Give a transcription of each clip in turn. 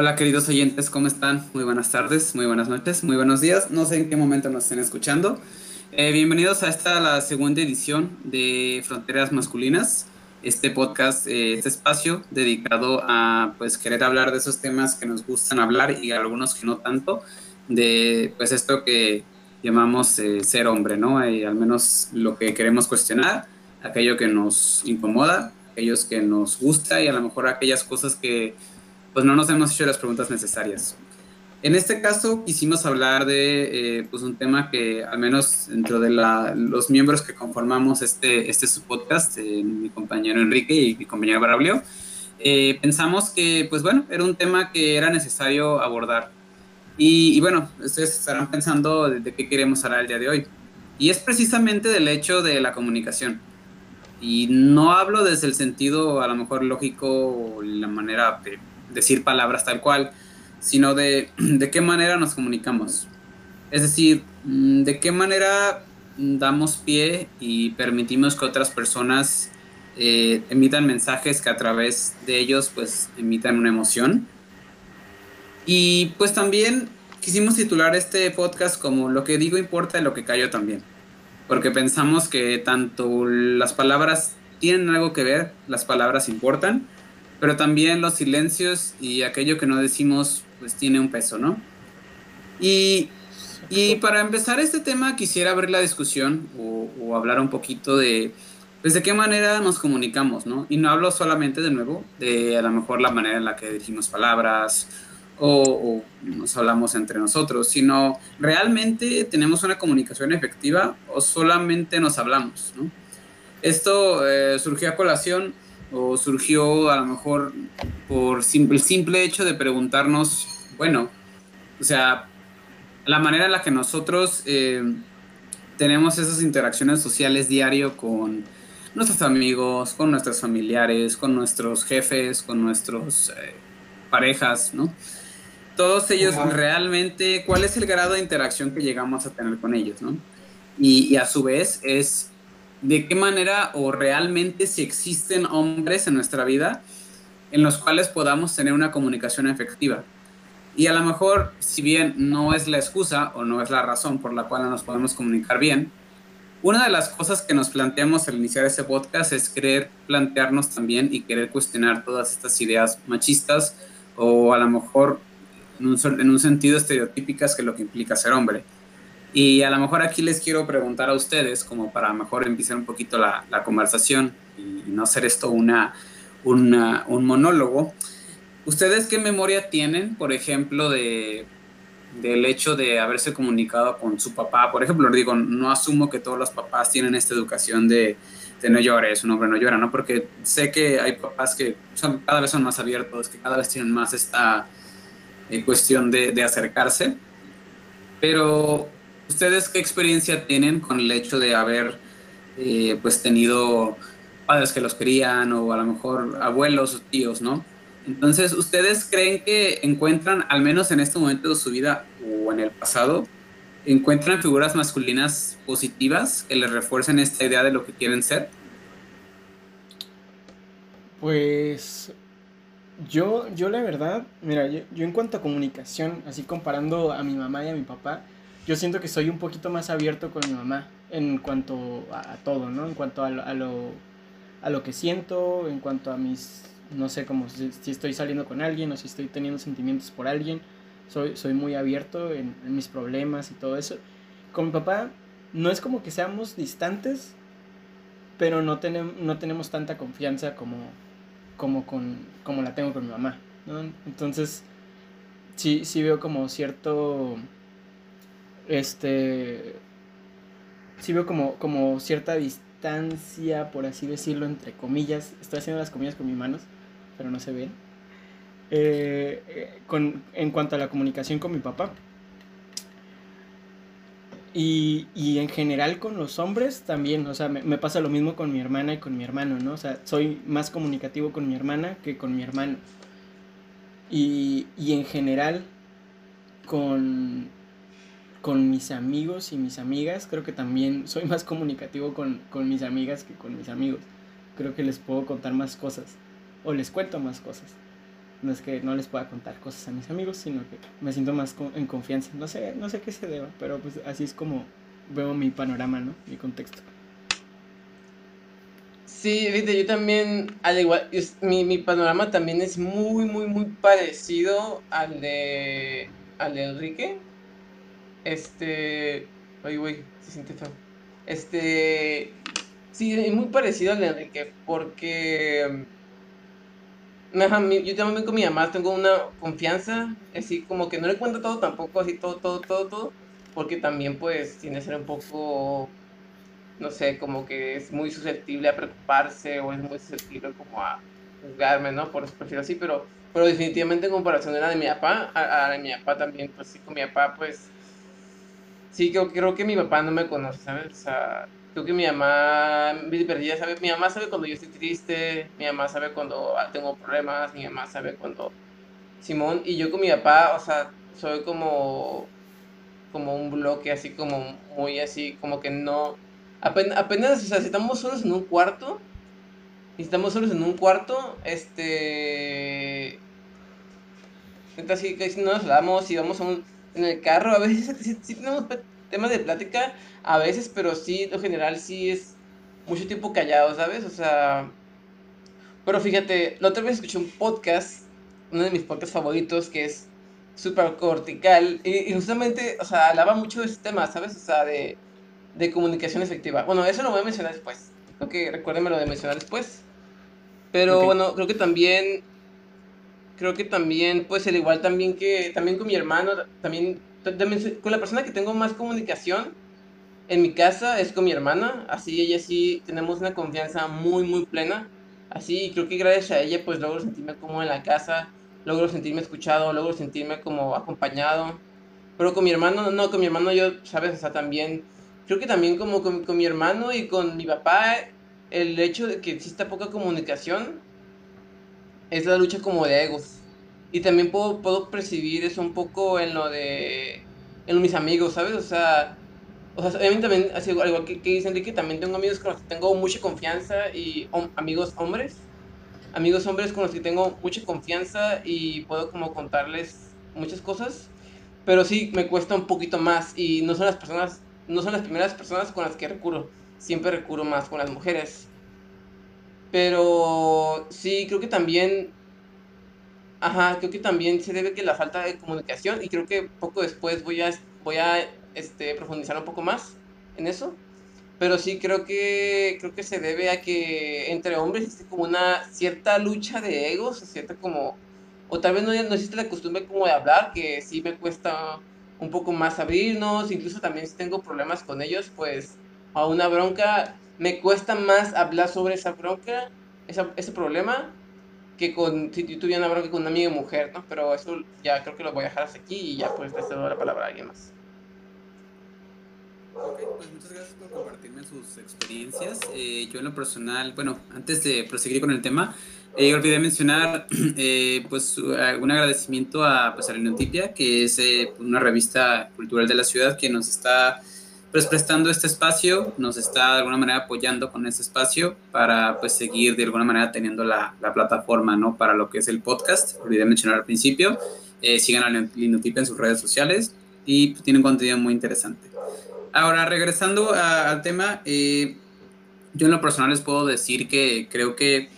Hola queridos oyentes, ¿cómo están? Muy buenas tardes, muy buenas noches, muy buenos días. No sé en qué momento nos estén escuchando. Eh, bienvenidos a esta, la segunda edición de Fronteras Masculinas, este podcast, eh, este espacio dedicado a pues querer hablar de esos temas que nos gustan hablar y algunos que no tanto, de pues esto que llamamos eh, ser hombre, ¿no? al menos lo que queremos cuestionar, aquello que nos incomoda, aquellos que nos gusta y a lo mejor aquellas cosas que pues no nos hemos hecho las preguntas necesarias. En este caso quisimos hablar de eh, pues un tema que al menos dentro de la, los miembros que conformamos este, este su podcast, eh, mi compañero Enrique y mi compañero Barablio, eh, pensamos que pues bueno, era un tema que era necesario abordar. Y, bueno, ustedes estarán pensando de, de, qué queremos hablar el día de hoy. Y es precisamente del hecho de la comunicación. Y no hablo desde el sentido a lo mejor lógico o la manera de decir palabras tal cual, sino de, de qué manera nos comunicamos. Es decir, mm, de qué manera damos pie y permitimos que otras personas eh, emitan mensajes que a través de ellos pues emitan una emoción. Y pues también quisimos titular este podcast como lo que digo importa y lo que callo también. Porque pensamos que tanto las palabras tienen algo que ver, las palabras importan, pero también los silencios y aquello que no decimos pues tiene un peso, ¿no? Y, y para empezar este tema quisiera abrir la discusión o, o, hablar un poquito de pues de qué manera nos comunicamos, ¿no? Y no hablo solamente de nuevo de a lo mejor la manera en la que dirigimos palabras o, o nos hablamos entre nosotros, sino realmente tenemos una comunicación efectiva o solamente nos hablamos, ¿no? Esto eh, surgió a colación o surgió a lo mejor por el simple hecho de preguntarnos, bueno, o sea, la manera en la que nosotros eh, tenemos esas interacciones sociales diario con nuestros amigos, con nuestros familiares, con nuestros jefes, con nuestros eh, parejas, ¿no? Todos ellos realmente, ¿cuál es el grado de interacción que llegamos a tener con ellos, ¿no? Y, y a su vez es de qué manera o realmente si existen hombres en nuestra vida en los cuales podamos tener una comunicación efectiva. Y a lo mejor, si bien no es la excusa o no es la razón por la cual nos podemos comunicar bien, una de las cosas que nos planteamos al iniciar este podcast es querer plantearnos también y querer cuestionar todas estas ideas machistas o a lo mejor en un, en un sentido estereotípicas que lo que implica ser hombre. Y a lo mejor aquí les quiero preguntar a ustedes, como para mejor empezar un poquito la, la conversación y no hacer esto una, una, un monólogo. ¿Ustedes qué memoria tienen, por ejemplo, de, del hecho de haberse comunicado con su papá? Por ejemplo, digo, no asumo que todos los papás tienen esta educación de, de no llores, un hombre no llora, ¿no? Porque sé que hay papás que son, cada vez son más abiertos, que cada vez tienen más esta eh, cuestión de, de acercarse. Pero ¿Ustedes qué experiencia tienen con el hecho de haber eh, pues tenido padres que los querían o a lo mejor abuelos o tíos, ¿no? Entonces, ¿ustedes creen que encuentran, al menos en este momento de su vida o en el pasado, encuentran figuras masculinas positivas que les refuercen esta idea de lo que quieren ser? Pues yo, yo la verdad, mira, yo, yo en cuanto a comunicación, así comparando a mi mamá y a mi papá, yo siento que soy un poquito más abierto con mi mamá en cuanto a, todo, ¿no? En cuanto a lo, a lo, a lo que siento, en cuanto a mis, no sé, como si, estoy saliendo con alguien o si estoy teniendo sentimientos por alguien, soy, soy muy abierto en, mis problemas y todo eso. Con mi papá no es como que seamos distantes, pero no, tenemos no tenemos tanta confianza como, como, con, como la tengo con mi mamá, ¿no? Entonces, sí, sí veo como cierto este, sí veo como, como cierta distancia, por así decirlo, entre comillas. Estoy haciendo las comillas con mis manos, pero no se ven. Eh, eh, con, en cuanto a la comunicación con mi papá. Y, y, en general con los hombres también, o sea, me, me, pasa lo mismo con mi hermana y con mi hermano, ¿no? O sea, soy más comunicativo con mi hermana que con mi hermano. Y, y en general con, con mis amigos y mis amigas, creo que también soy más comunicativo con, con, mis amigas que con mis amigos. Creo que les puedo contar más cosas o les cuento más cosas. No es que no les pueda contar cosas a mis amigos, sino que me siento más en confianza. No sé, no sé qué se deba, pero pues así es como veo mi panorama, ¿no? Mi contexto. Sí, viste, yo también, al igual, mi, mi panorama también es muy, muy, muy parecido al de, al de Enrique. Este, ay, güey, se siente feo. Este, sí, es muy parecido al de Enrique, porque yo también con mi mamá tengo una confianza, así como que no le cuento todo tampoco, así todo, todo, todo, todo, porque también pues tiene que ser un poco, no sé, como que es muy susceptible a preocuparse o es muy susceptible como a juzgarme, ¿no? Por eso prefiero así, pero, pero definitivamente en comparación a la de mi papá, a, mi papá también, pues sí, con mi papá pues, sí, creo, creo que mi papá no me conoce, ¿sabes? O sea, creo que mi mamá, perdida, sabe, mi mamá sabe cuando yo estoy triste, mi mamá sabe cuando tengo problemas, mi mamá sabe cuando Simón y yo con mi papá, o sea, soy como como un bloque así como muy así, como que no apenas, apenas o sea, si estamos solos en un cuarto, si estamos solos en un cuarto, este que si no nos hablamos y vamos a un, en el carro, a veces sí tenemos temas de plática a veces, pero sí, en general sí es mucho tiempo callado, ¿sabes? O sea, pero fíjate, la otra vez escuché un podcast, uno de mis podcasts favoritos, que es super cortical, y, justamente, o sea, hablaba mucho de ese tema, ¿sabes? O sea, de, de comunicación efectiva. Bueno, eso lo voy a mencionar después. Creo que recuérdenme lo de mencionar después. Pero bueno, creo que también creo que también pues el igual también que también con mi hermano también con la persona que tengo más comunicación en mi casa es con mi hermana, así ella sí tenemos una confianza muy muy plena, así creo que gracias a ella pues logro sentirme como en la casa, logro sentirme escuchado, logro sentirme como acompañado, pero con mi hermano no, con mi hermano yo, sabes, o sea, también, creo que también como con, con mi hermano y con mi papá, el hecho de que exista poca comunicación es la lucha como de egos. Y también puedo, puedo percibir eso un poco en lo de. en mis amigos, ¿sabes? O sea. O sea, obviamente también, así, al igual que, que dice Enrique, también tengo amigos con los que tengo mucha confianza y amigos hombres. Amigos hombres con los que tengo mucha confianza y puedo como contarles muchas cosas. Pero sí, me cuesta un poquito más y no son las personas, no son las primeras personas con las que recurro. Siempre recurro más con las mujeres. Pero sí, creo que también Ajá, creo que también se debe que la falta de comunicación y creo que poco después voy a, voy a este, profundizar un poco más en eso. Pero sí creo que creo que se debe a que entre hombres existe como una cierta lucha de egos, cierta como o tal vez no, no existe la costumbre como de hablar, que sí me cuesta un poco más abrirnos, incluso también si tengo problemas con ellos, pues a una bronca me cuesta más hablar sobre esa bronca, esa, ese problema, que con, si yo tuviera una bronca con una amiga mujer, ¿no? Pero eso ya creo que lo voy a dejar hasta aquí y ya pues le cedo la palabra a alguien más. Ok, pues muchas gracias por compartirme sus experiencias. Eh, yo en lo personal, bueno, antes de proseguir con el tema, eh, olvidé mencionar eh, pues un agradecimiento a, pues, a que es eh, una revista cultural de la ciudad que nos está pues prestando este espacio, nos está de alguna manera apoyando con este espacio para pues seguir de alguna manera teniendo la, la plataforma, ¿no? Para lo que es el podcast, olvidé mencionar al principio, eh, sigan a Linotip en sus redes sociales y pues, tienen contenido muy interesante. Ahora, regresando al tema, eh, yo en lo personal les puedo decir que creo que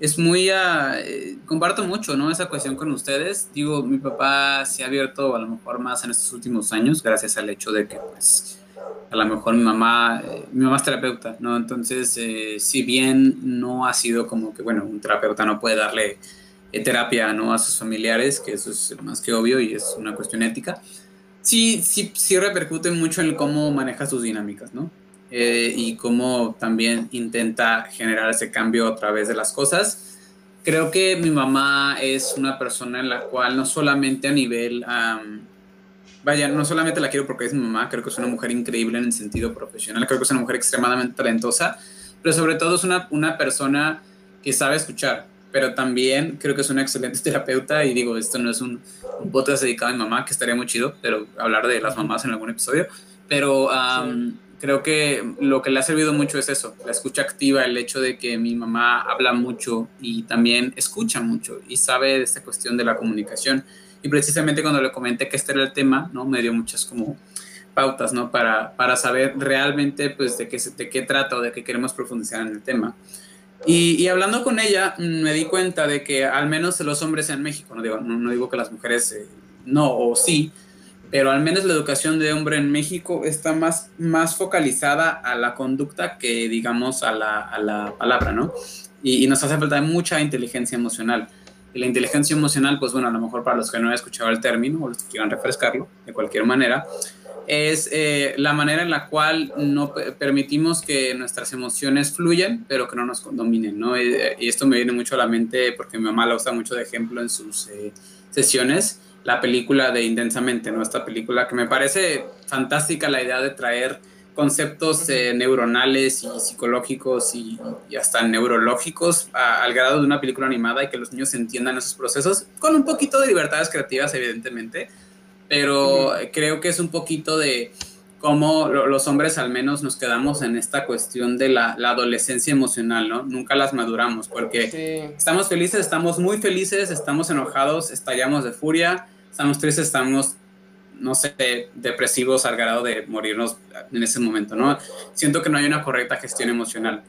es muy, uh, comparto mucho, ¿no? Esa cuestión con ustedes. Digo, mi papá se ha abierto a lo mejor más en estos últimos años, gracias al hecho de que, pues, a lo mejor mi mamá, eh, mi mamá es terapeuta, ¿no? Entonces, eh, si bien no ha sido como que, bueno, un terapeuta no puede darle eh, terapia, ¿no? A sus familiares, que eso es más que obvio y es una cuestión ética, sí, sí, sí repercute mucho en cómo maneja sus dinámicas, ¿no? y cómo también intenta generar ese cambio a través de las cosas. Creo que mi mamá es una persona en la cual no solamente a nivel vaya, no solamente la quiero porque es mi mamá, creo que es una mujer increíble en el sentido profesional, creo que es una mujer extremadamente talentosa, pero sobre todo es una, una persona que sabe escuchar, pero también creo que es una excelente terapeuta y digo, esto no es un, un podcast dedicado a mi mamá, que estaría muy chido, pero hablar de las mamás en algún episodio, pero creo que lo que le ha servido mucho es eso, la escucha activa, el hecho de que mi mamá habla mucho y también escucha mucho y sabe de esta cuestión de la comunicación. Y precisamente cuando le comenté que este era el tema, ¿no? Me dio muchas como pautas, ¿no? Para, para saber realmente, pues, de qué, de qué trata o de qué queremos profundizar en el tema. Y, y, hablando con ella, mm, me di cuenta de que al menos los hombres en México, no digo, no, digo que las mujeres eh, no o sí, pero al menos la educación de hombre en México está más, más focalizada a la conducta que, digamos, a la, a la palabra, ¿no? Y, y, nos hace falta mucha inteligencia emocional. Y la inteligencia emocional, pues bueno, a lo mejor para los que no han escuchado el término o los que quieran refrescarlo, de cualquier manera, es eh, la manera en la cual no permitimos que nuestras emociones fluyan, pero que no nos dominen, ¿no? Y, esto me viene mucho a la mente porque mi mamá la usa mucho de ejemplo en sus eh, sesiones, la película de Intensamente, ¿no? Esta película que me parece fantástica la idea de traer conceptos eh, neuronales y psicológicos y, y hasta neurológicos al grado de una película animada y que los niños entiendan esos procesos con un poquito de libertades creativas, evidentemente, pero creo que es un poquito de cómo los hombres al menos nos quedamos en esta cuestión de la, adolescencia emocional, ¿no? Nunca las maduramos porque estamos felices, estamos muy felices, estamos enojados, estallamos de furia, estamos tristes, estamos, no sé, depresivos al grado de morirnos en ese momento, ¿no? Siento que no hay una correcta gestión emocional.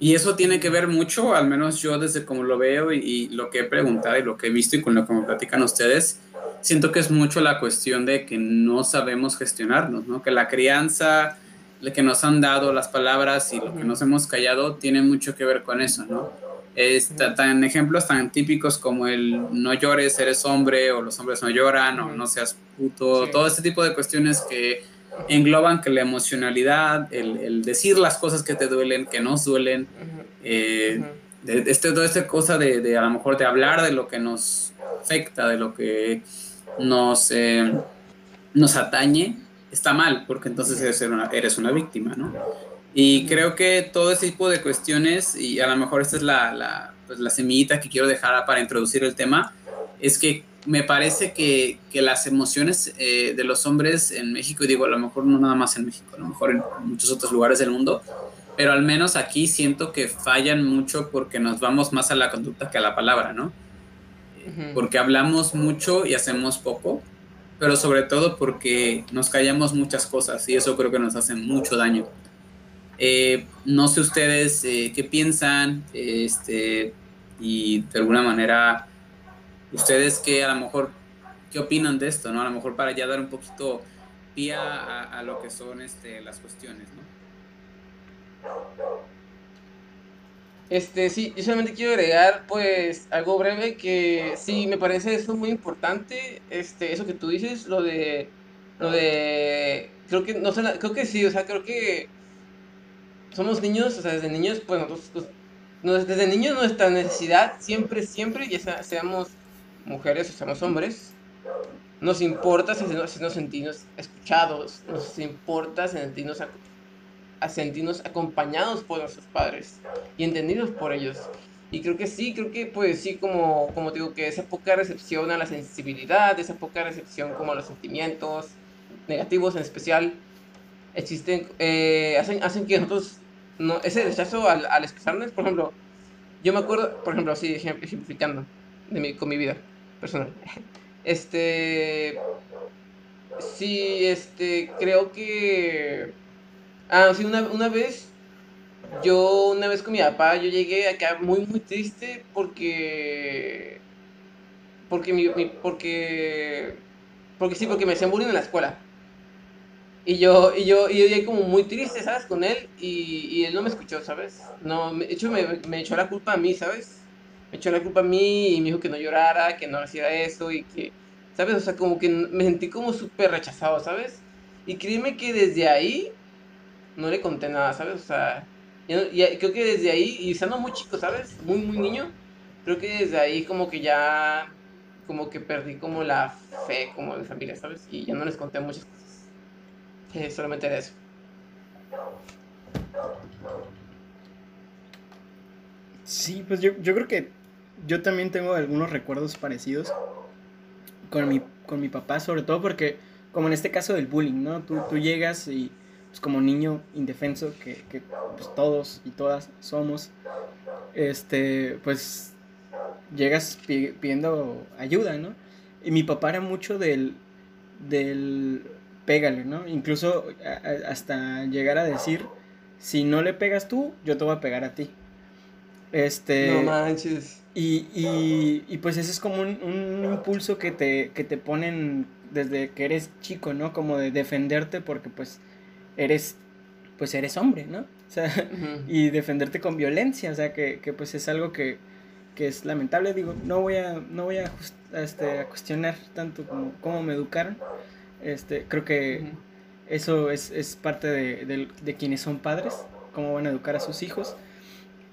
Y eso tiene que ver mucho, al menos yo desde como lo veo y, y lo que he preguntado y lo que he visto y con lo que me platican ustedes, siento que es mucho la cuestión de que no sabemos gestionarnos, ¿no? Que la crianza, lo que nos han dado las palabras y lo que nos hemos callado tiene mucho que ver con eso, ¿no? Es tan ejemplos tan típicos como el no llores, eres hombre, o los hombres no lloran, o no seas puto, todo este tipo de cuestiones que engloban que la emocionalidad, el, decir las cosas que te duelen, que nos duelen, eh, de, este, toda esta cosa de, de, a lo mejor de hablar de lo que nos afecta, de lo que nos, eh, nos atañe, está mal, porque entonces eres una, eres una víctima, ¿no? Y creo que todo ese tipo de cuestiones, y a lo mejor esta es la, la, pues la semillita que quiero dejar para introducir el tema, es que me parece que, que las emociones eh, de los hombres en México, y digo, a lo mejor no nada más en México, a lo mejor en muchos otros lugares del mundo, pero al menos aquí siento que fallan mucho porque nos vamos más a la conducta que a la palabra, ¿no? porque hablamos mucho y hacemos poco, pero sobre todo porque nos callamos muchas cosas y eso creo que nos hace mucho daño. Eh, no sé ustedes eh, qué piensan este, y de alguna manera ustedes qué a lo mejor qué opinan de esto, ¿no? A lo mejor para ya dar un poquito pie a, a lo que son este, las cuestiones, ¿no? Este, sí, yo solamente quiero agregar, pues, algo breve que sí, me parece eso muy importante, este, eso que tú dices, lo de, lo de, creo que, no sé, creo que sí, o sea, creo que somos niños, o sea, desde niños, pues, nosotros, pues, desde niños nuestra necesidad siempre, siempre, ya seamos mujeres o seamos hombres, nos importa si nos, si nos sentimos escuchados, nos importa sentirnos a sentirnos acompañados por nuestros padres y entendidos por ellos. Y creo que sí, creo que pues sí, como, como digo, que esa poca recepción a la sensibilidad, esa poca recepción como a los sentimientos negativos en especial, existen, eh, hacen, hacen que nosotros, no, ese rechazo al, al expresarnos, por ejemplo, yo me acuerdo, por ejemplo, así ejemplificando de mi, con mi vida personal, este, sí, este, creo que Ah, sí, una, una vez, yo una vez con mi papá, yo llegué acá muy, muy triste porque... Porque mi, porque... Porque sí, porque me hacían bullying en la escuela. Y yo, y yo, y yo llegué como muy triste, ¿sabes? Con él, y, y él no me escuchó, ¿sabes? No, de hecho me, me echó la culpa a mí, ¿sabes? Me echó la culpa a mí y me dijo que no llorara, que no hacía eso y que, ¿sabes? O sea, como que me sentí como súper rechazado, ¿sabes? Y créeme que desde ahí no le conté nada, ¿sabes? O sea, y, creo que desde ahí, y siendo muy chico, ¿sabes? Muy, muy niño, creo que desde ahí como que ya, como que perdí como la fe como de familia, ¿sabes? Y ya no les conté muchas cosas. Eh, solamente era eso. Sí, pues yo, yo creo que yo también tengo algunos recuerdos parecidos con mi, con mi papá, sobre todo porque, como en este caso del bullying, ¿no? Tú, tú llegas y pues, como niño indefenso que, que pues, todos y todas somos, este, pues llegas pidiendo ayuda, ¿no? Y mi papá era mucho del, del pégale, ¿no? Incluso hasta llegar a decir, si no le pegas tú, yo te voy a pegar a ti. Este... No manches. Y, y, y pues ese es como un, un, impulso que te, que te ponen desde que eres chico, ¿no? Como de defenderte porque pues eres, pues eres hombre, ¿no? O sea, y defenderte con violencia, o sea, que, que pues es algo que, que es lamentable, digo, no voy a, no voy a, este, a cuestionar tanto como cómo me educaron, este, creo que eso es, es parte de, de, de, quienes son padres, cómo van a educar a sus hijos.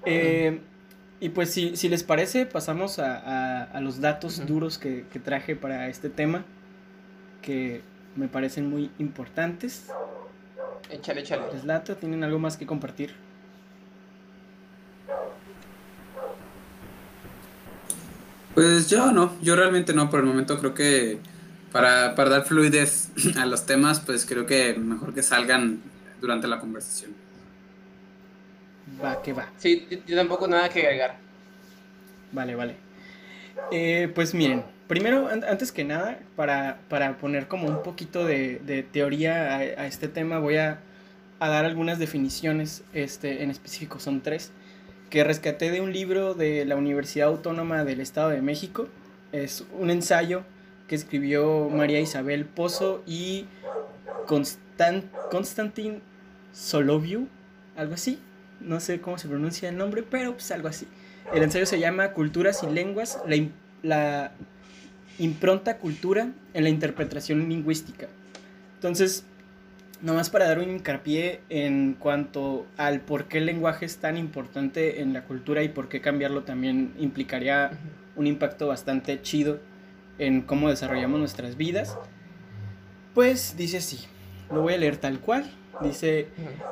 Eh, y pues si, si, les parece, pasamos a, a, a los datos duros que, que, traje para este tema, que me parecen muy importantes. Échale, échale. Les ¿tienen algo más que compartir? Pues yo no, yo realmente no, por el momento creo que para, para dar fluidez a los temas, pues creo que mejor que salgan durante la conversación. Va, que va. Sí, yo tampoco nada que agregar. Vale, vale. Eh, pues miren, primero, antes que nada, para, para poner como un poquito de, de teoría a, a, este tema, voy a, a, dar algunas definiciones, este, en específico son tres que rescaté de un libro de la Universidad Autónoma del Estado de México. Es un ensayo que escribió María Isabel Pozo y Constant Constantin Soloviu, algo así. No sé cómo se pronuncia el nombre, pero pues algo así. El ensayo se llama Culturas y Lenguas, la, la impronta cultura en la interpretación lingüística. Entonces, Nomás para dar un hincapié en cuanto al por qué el lenguaje es tan importante en la cultura y por qué cambiarlo también implicaría un impacto bastante chido en cómo desarrollamos nuestras vidas. Pues dice así, lo voy a leer tal cual. Dice,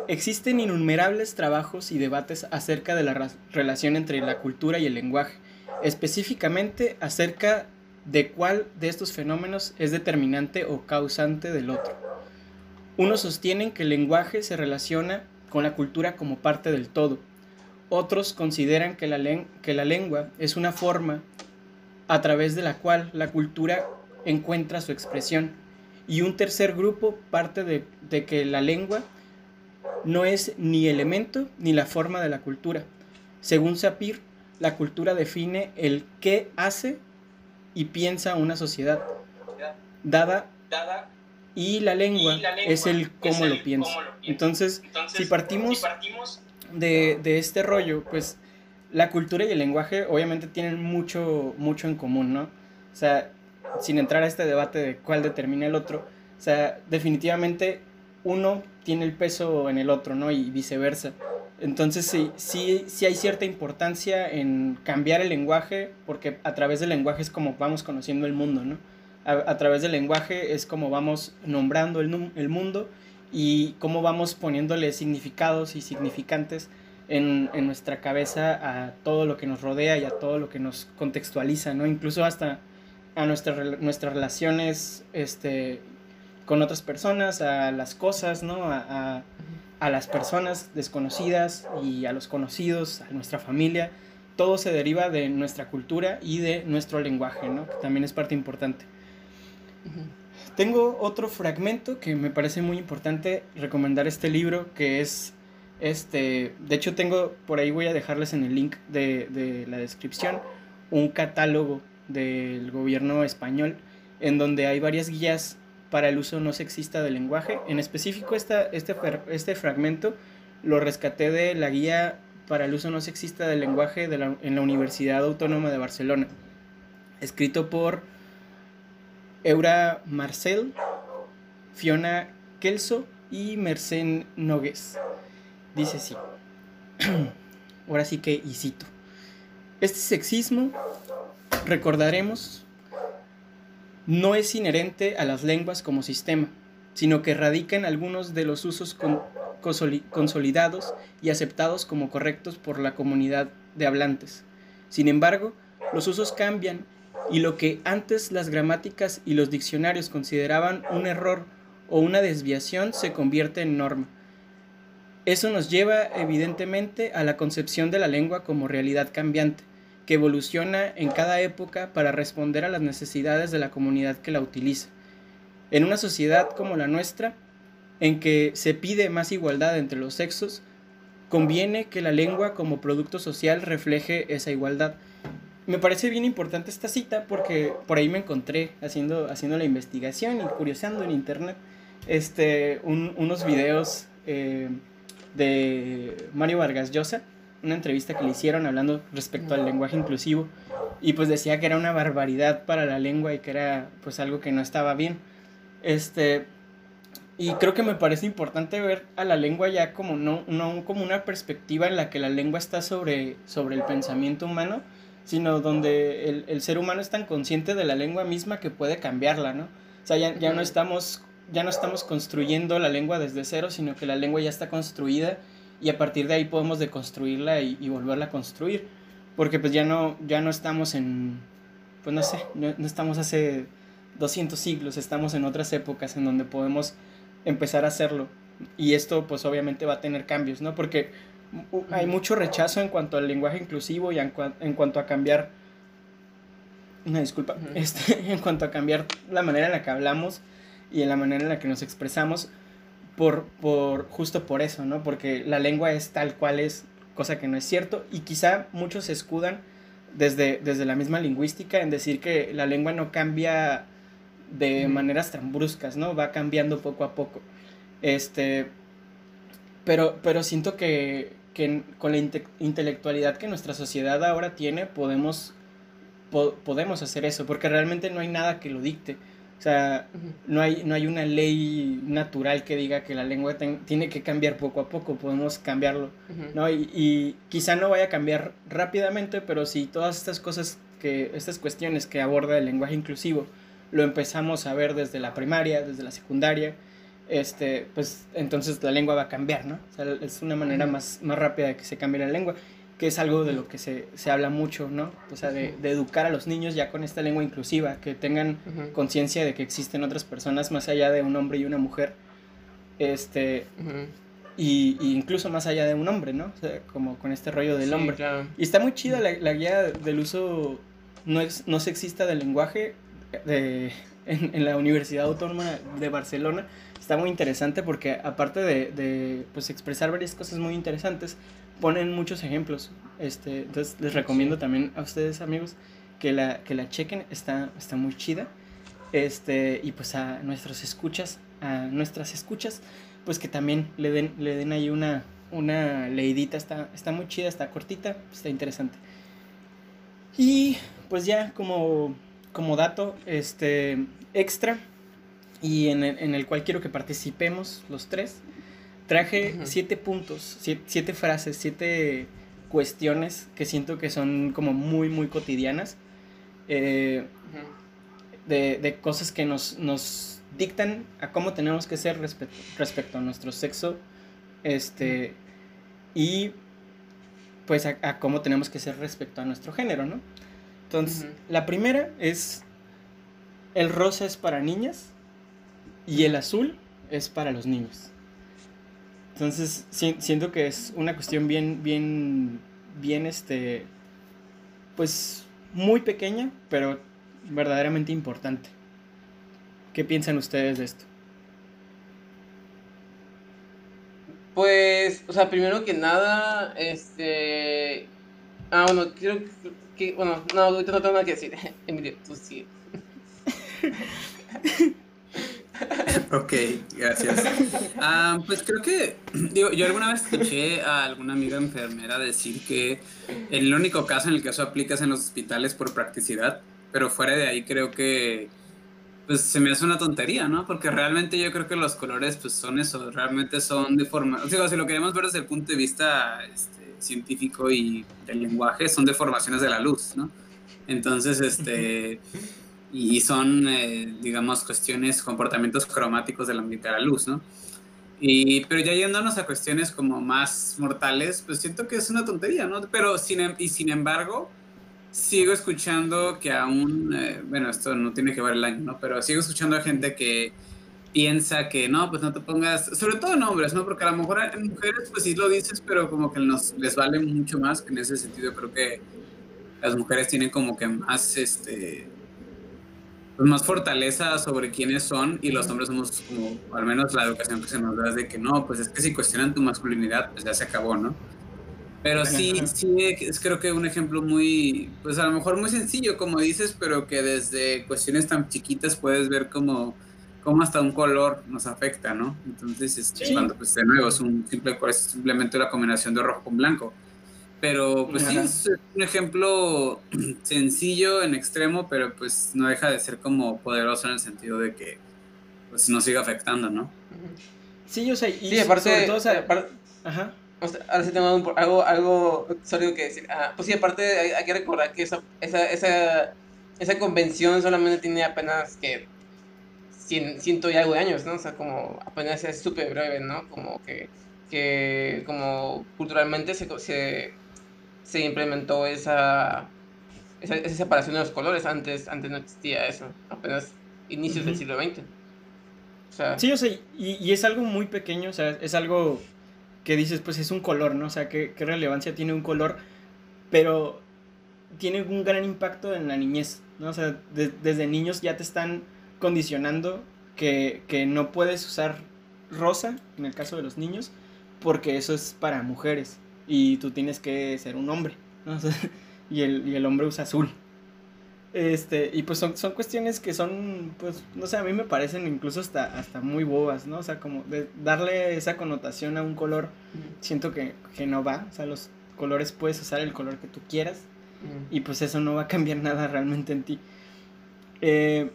existen innumerables trabajos y debates acerca de la relación entre la cultura y el lenguaje, específicamente acerca de cuál de estos fenómenos es determinante o causante del otro. Unos sostienen que el lenguaje se relaciona con la cultura como parte del todo. Otros consideran que la, que la lengua es una forma a través de la cual la cultura encuentra su expresión. Y un tercer grupo parte de, de que la lengua no es ni elemento ni la forma de la cultura. Según Sapir, la cultura define el qué hace y piensa una sociedad, dada, dada y la lengua, es el cómo, lo, pienso. Entonces, si partimos, de, de, este rollo, pues la cultura y el lenguaje obviamente tienen mucho, mucho en común, ¿no? O sea, sin entrar a este debate de cuál determina el otro, o sea, definitivamente uno tiene el peso en el otro, ¿no? Y viceversa. Entonces sí, sí, sí hay cierta importancia en cambiar el lenguaje, porque a través del lenguaje es como vamos conociendo el mundo, ¿no? a, través del lenguaje es como vamos nombrando el, el, mundo y cómo vamos poniéndole significados y significantes en, en, nuestra cabeza a todo lo que nos rodea y a todo lo que nos contextualiza, ¿no? Incluso hasta a nuestra, nuestras relaciones este, con otras personas, a las cosas, ¿no? A, a, a, las personas desconocidas y a los conocidos, a nuestra familia. Todo se deriva de nuestra cultura y de nuestro lenguaje, ¿no? Que también es parte importante. Tengo otro fragmento que me parece muy importante recomendar este libro que es este, de hecho tengo por ahí voy a dejarles en el link de, la descripción un catálogo del gobierno español en donde hay varias guías para el uso no sexista del lenguaje. En específico este, este fragmento lo rescaté de la guía para el uso no sexista del lenguaje en la Universidad Autónoma de Barcelona, escrito por Eura Marcel, Fiona Kelso y Mercen Nogues. Dice así. Ahora sí que y cito. Este sexismo, recordaremos, no es inherente a las lenguas como sistema, sino que radica en algunos de los usos consolidados y aceptados como correctos por la comunidad de hablantes. Sin embargo, los usos cambian y lo que antes las gramáticas y los diccionarios consideraban un error o una desviación se convierte en norma, Eso nos lleva evidentemente a la concepción de la lengua como realidad cambiante, que evoluciona en cada época para responder a las necesidades de la comunidad que la utiliza. En una sociedad como la nuestra, en que se pide más igualdad entre los sexos, conviene que la lengua como producto social refleje esa igualdad. Me parece bien importante esta cita porque por ahí me encontré haciendo, haciendo la investigación y curioseando en internet este, unos videos eh, de Mario Vargas Llosa, una entrevista que le hicieron hablando respecto al lenguaje inclusivo y pues decía que era una barbaridad para la lengua y que era pues algo que no estaba bien. Este, y creo que me parece importante ver a la lengua ya como no, no como una perspectiva en la que la lengua está sobre, sobre el pensamiento humano, sino donde el, el, ser humano es tan consciente de la lengua misma que puede cambiarla, ¿no? O sea, ya, ya, no estamos, ya no estamos construyendo la lengua desde cero, sino que la lengua ya está construida y a partir de ahí podemos deconstruirla y, y volverla a construir. Porque pues ya no, ya no estamos en, pues no sé, no, no estamos hace 200 siglos, estamos en otras épocas en donde podemos empezar a hacerlo. Y esto pues obviamente va a tener cambios, ¿no? Porque hay mucho rechazo en cuanto al lenguaje inclusivo y en, cuanto a cambiar, una disculpa, este, en cuanto a cambiar la manera en la que hablamos y en la manera en la que nos expresamos, por, por, justo por eso, ¿no? Porque la lengua es tal cual es, cosa que no es cierto, y quizá muchos se escudan desde, desde la misma lingüística en decir que la lengua no cambia de maneras tan bruscas, ¿no? Va cambiando poco a poco. Este, pero, pero siento que, que con la intelectualidad que nuestra sociedad ahora tiene, podemos, podemos hacer eso, porque realmente no hay nada que lo dicte. O sea, no, hay, no hay una ley natural que diga que la lengua tiene que cambiar poco a poco, podemos cambiarlo, ¿no? Y, y, quizá no vaya a cambiar rápidamente, pero si todas estas cosas, que, estas cuestiones que aborda el lenguaje inclusivo, lo empezamos a ver desde la primaria, desde la secundaria, este, pues entonces la lengua va a cambiar, ¿no? O sea, es una manera más, más rápida de que se cambie la lengua, que es algo de lo que se, se habla mucho, ¿no? O sea, de, de, educar a los niños ya con esta lengua inclusiva, que tengan conciencia de que existen otras personas más allá de un hombre y una mujer, este, y, y, incluso más allá de un hombre, ¿no? O sea, como con este rollo del hombre. Y está muy chida la, la guía del uso no, no sexista del lenguaje, de, en, la Universidad Autónoma de Barcelona está muy interesante porque aparte de, de pues, expresar varias cosas muy interesantes, ponen muchos ejemplos. Este, entonces les recomiendo también a ustedes amigos que la, que la chequen, está, está muy chida. Este, y pues a nuestros escuchas, a nuestras escuchas, pues que también le den, le den ahí una, una leidita, está, está muy chida, está cortita, está interesante. Y pues ya como como dato este, extra y en el, en el cual quiero que participemos los tres, traje siete puntos, siete, frases, siete cuestiones que siento que son como muy, muy cotidianas, eh, de, de, cosas que nos, nos, dictan a cómo tenemos que ser respecto a nuestro sexo, este, y pues a, a, cómo tenemos que ser respecto a nuestro género, ¿no? Entonces, la primera es el rosa es para niñas y el azul es para los niños. Entonces, siento que es una cuestión bien, bien, bien, este, pues, muy pequeña, pero verdaderamente importante. ¿Qué piensan ustedes de esto? Pues, o sea, primero que nada, este... Ah, bueno, quiero que, bueno, no, ahorita no tengo nada que decir. Emilio, tú sí. ok, gracias. Ah, pues creo que, digo, yo alguna vez escuché a alguna amiga enfermera decir que el único caso en el que eso aplica es en los hospitales por practicidad, pero fuera de ahí creo que pues se me hace una tontería, ¿no? Porque realmente yo creo que los colores pues son eso, realmente son de forma, o sea, si lo queremos ver desde el punto de vista este, científico y del lenguaje son deformaciones de la luz, ¿no? Entonces, este, y son, eh, digamos, cuestiones, comportamientos cromáticos del ambiente de la luz, ¿no? Y, pero ya yéndonos a cuestiones como más mortales, pues siento que es una tontería, ¿no? Pero, sin, em, y sin embargo, sigo escuchando que aún, eh, bueno, esto no tiene que ver el año, ¿no? Pero sigo escuchando a gente que piensa que no, pues no te pongas, sobre todo en hombres, ¿no? Porque a lo mejor en mujeres pues sí lo dices, pero como que nos, les vale mucho más, que en ese sentido creo que las mujeres tienen como que más, este, pues más fortaleza sobre quiénes son y los hombres somos como, al menos la educación que se nos da es de que no, pues es que si cuestionan tu masculinidad, pues ya se acabó, ¿no? Pero sí, sí, es creo que un ejemplo muy, pues a lo mejor muy sencillo, como dices, pero que desde cuestiones tan chiquitas puedes ver como cómo hasta un color nos afecta, ¿no? Entonces, este, cuando pues de nuevo es un simple, pues, simplemente la combinación de rojo con blanco. Pero pues sí, es un ejemplo sencillo en extremo, pero pues no deja de ser como poderoso en el sentido de que pues nos sigue afectando, ¿no? Sí, yo sé, y sí, aparte, todo, ajá. ahora sí tengo algo, algo sólido que decir. Ah, pues sí, aparte hay, que recordar que esa, esa, esa, esa convención solamente tiene apenas que ciento y algo de años, ¿no? O sea, como apenas es súper breve, ¿no? Como que, que como culturalmente se, se, se implementó esa, esa, esa, separación de los colores, antes, antes no existía eso, apenas inicios del siglo XX. O sea, sí, o sea, y, y, es algo muy pequeño, o sea, es algo que dices, pues es un color, ¿no? O sea, ¿qué, qué relevancia tiene un color? Pero tiene un gran impacto en la niñez, ¿no? O sea, desde niños ya te están condicionando que, no puedes usar rosa, en el caso de los niños, porque eso es para mujeres y tú tienes que ser un hombre, y, el, hombre usa azul. Este, y pues son, son cuestiones que son, pues, no sé, a mí me parecen incluso hasta, hasta muy bobas, ¿no? O sea, como de darle esa connotación a un color, siento que, que no va, o sea, los colores puedes usar el color que tú quieras, y pues eso no va a cambiar nada realmente en ti. Eh,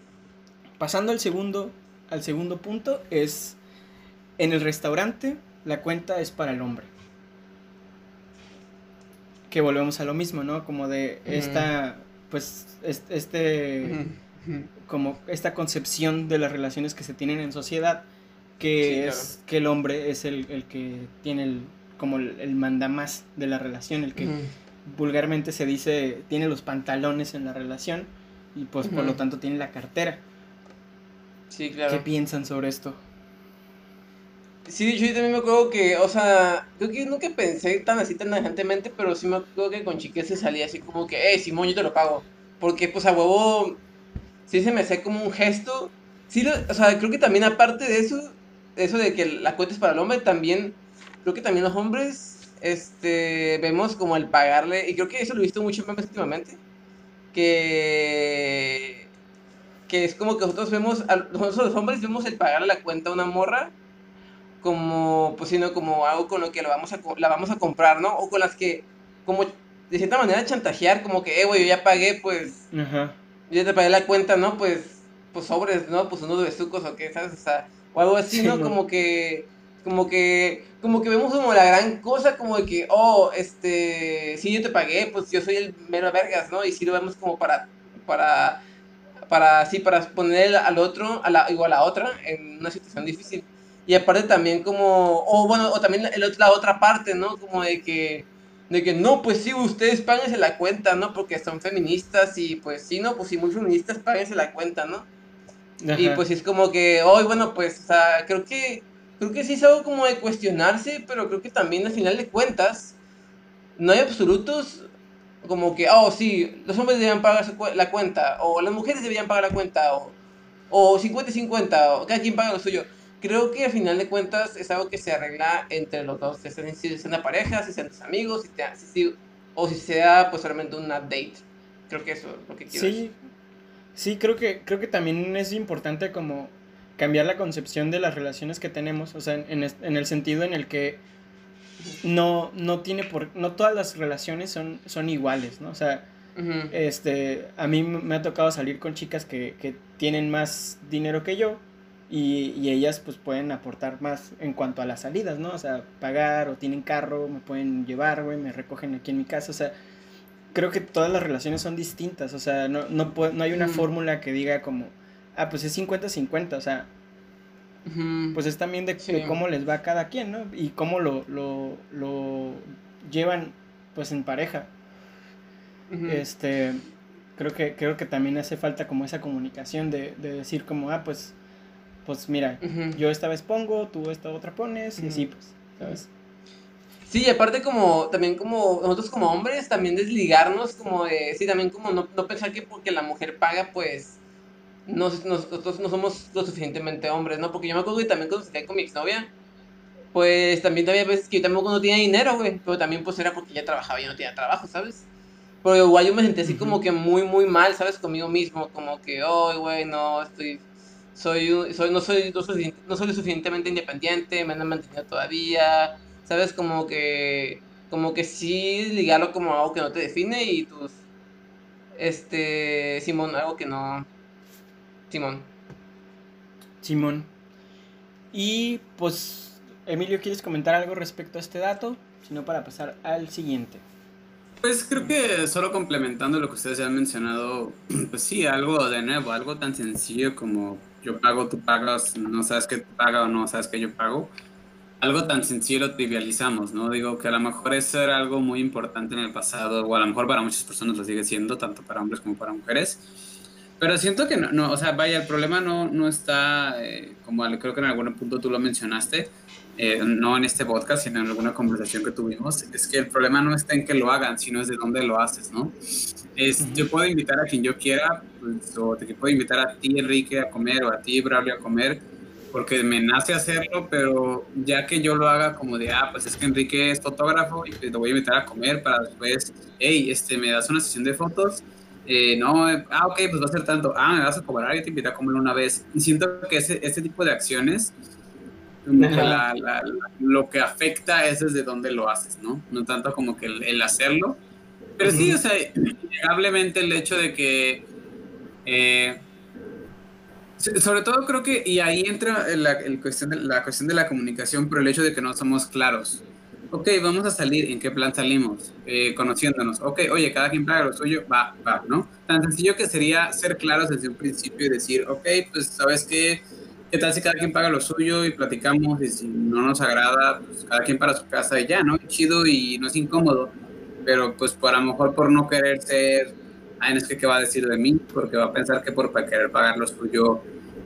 Pasando al segundo, al segundo punto es, en el restaurante la cuenta es para el hombre. Que volvemos a lo mismo, ¿no? Como de esta, pues, este, como esta concepción de las relaciones que se tienen en sociedad, que es que el hombre es el, que tiene el, como el, manda más de la relación, el que vulgarmente se dice tiene los pantalones en la relación y pues por lo tanto tiene la cartera. Sí, claro. ¿Qué piensan sobre esto? Sí, yo también me acuerdo que, o sea, creo que nunca pensé tan así tan tajantemente, pero sí me acuerdo que con chiques se salía así como que, eh, Simón, yo te lo pago. Porque, pues, a huevo, sí se me hace como un gesto. Sí, o sea, creo que también aparte de eso, eso de que la cuenta es para el hombre, también, creo que también los hombres, este, vemos como el pagarle, y creo que eso lo he visto mucho más últimamente, que que es como que nosotros vemos, nosotros los hombres vemos el pagar la cuenta a una morra como, pues sino como algo con lo que la vamos a, la vamos a comprar, ¿no? O con las que, como de cierta manera chantajear, como que, eh, güey, yo ya pagué, pues, Ajá. yo ya te pagué la cuenta, ¿no? Pues, pues sobres, ¿no? Pues unos besucos o qué, ¿sabes? O sea, o algo así, ¿no? Como que, como que, como que vemos como la gran cosa, como de que, oh, este, si yo te pagué, pues yo soy el mero vergas, ¿no? Y si lo vemos como para, para para sí, para poner al otro, a la, igual a la otra, en una situación difícil. Y aparte también como, o bueno, o también la otra parte, ¿no? Como de que, de que no, pues sí, ustedes páguense la cuenta, ¿no? Porque son feministas y pues sí, ¿no? Pues sí, muy feministas, páguense la cuenta, ¿no? Y pues es como que, hoy, bueno, pues, o sea, creo que, creo que sí es algo como de cuestionarse, pero creo que también al final de cuentas, no hay absolutos, como que, oh, sí, los hombres deberían pagar la cuenta, o las mujeres deberían pagar la cuenta, o, o 50-50, o cada quien paga lo suyo. Creo que al final de cuentas es algo que se arregla entre los dos, si es una pareja, si sean tus amigos, si o si sea pues solamente una date. Creo que eso es lo que quiero sí, decir. Sí, creo que, creo que también es importante como cambiar la concepción de las relaciones que tenemos, o sea, en, en el sentido en el que no, no tiene por, no todas las relaciones son, son iguales, ¿no? O sea, este, a mí me ha tocado salir con chicas que, que tienen más dinero que yo y, y, ellas pues pueden aportar más en cuanto a las salidas, ¿no? O sea, pagar o tienen carro, me pueden llevar, güey, me recogen aquí en mi casa, o sea, creo que todas las relaciones son distintas, o sea, no, no, no hay una fórmula que diga como, ah, pues es 50-50, o sea, pues es también de, cómo les va a cada quien, ¿no? Y cómo lo, lo, lo llevan pues en pareja. Este, creo que, creo que también hace falta como esa comunicación de, de, decir como, ah, pues pues mira, yo esta vez pongo, tú esta otra pones, y así pues, ¿sabes? Sí, y aparte como, también como, nosotros como hombres, también desligarnos, como de, sí, también como no, no pensar que porque la mujer paga, pues, nosotros no somos lo suficientemente hombres, ¿no? Porque yo me acuerdo que también cuando salía con mi exnovia, pues también había veces que yo tampoco no tenía dinero, güey, pero también pues era porque ella trabajaba y yo no tenía trabajo, ¿sabes? Pero igual yo me sentí así como que muy, muy mal, ¿sabes? Conmigo mismo, como que, oh, güey, no, estoy, soy, soy, no soy, no soy, no soy lo suficientemente independiente, me han mantenido todavía, ¿sabes? Como que, como que sí ligarlo como algo que no te define y tus, este, Simón, algo que no, Simón. Simón. Y pues, Emilio, ¿quieres comentar algo respecto a este dato? Si no, para pasar al siguiente. Pues creo que solo complementando lo que ustedes ya han mencionado, pues sí, algo de nuevo, algo tan sencillo como yo pago, tú pagas, no sabes que paga o no sabes que yo pago algo tan sencillo lo trivializamos, ¿no? Digo que a lo mejor eso era algo muy importante en el pasado, o a lo mejor para muchas personas lo sigue siendo, tanto para hombres como para mujeres. Pero siento que no, no o sea, vaya, el problema no, no está, eh, como creo que en algún punto tú lo mencionaste, eh, no en este podcast, sino en alguna conversación que tuvimos, es que el problema no está en que lo hagan, sino es de dónde lo haces, ¿no? Es, Yo puedo invitar a quien yo quiera, pues, o te puedo invitar a ti, Enrique, a comer, o a ti, Braulio, a comer, porque me nace hacerlo, pero ya que yo lo haga como de, ah, pues es que Enrique es fotógrafo y te voy a invitar a comer para después, hey, este, me das una sesión de fotos, eh, no, ah, ok, pues va a ser tanto, ah, me vas a cobrar y te invito a comer una vez. Y siento que ese, este tipo de acciones, lo que afecta es desde dónde lo haces, ¿no? No tanto como que el, hacerlo, pero sí, o sea, innegablemente el hecho de que... Eh, sobre todo creo que, y ahí entra la, el cuestión de, la cuestión de la comunicación, por el hecho de que no somos claros. Ok, vamos a salir, ¿en qué plan salimos? Eh, conociéndonos. Ok, oye, cada quien paga lo suyo, va, va, ¿no? Tan sencillo que sería ser claros desde un principio y decir, ok, pues sabes qué, qué tal si cada quien paga lo suyo y platicamos y si no nos agrada, pues cada quien para su casa y ya, ¿no? Chido y no es incómodo, pero pues por a lo mejor por no querer ser ay, es que qué va a decir de mí, porque va a pensar que por querer pagar lo suyo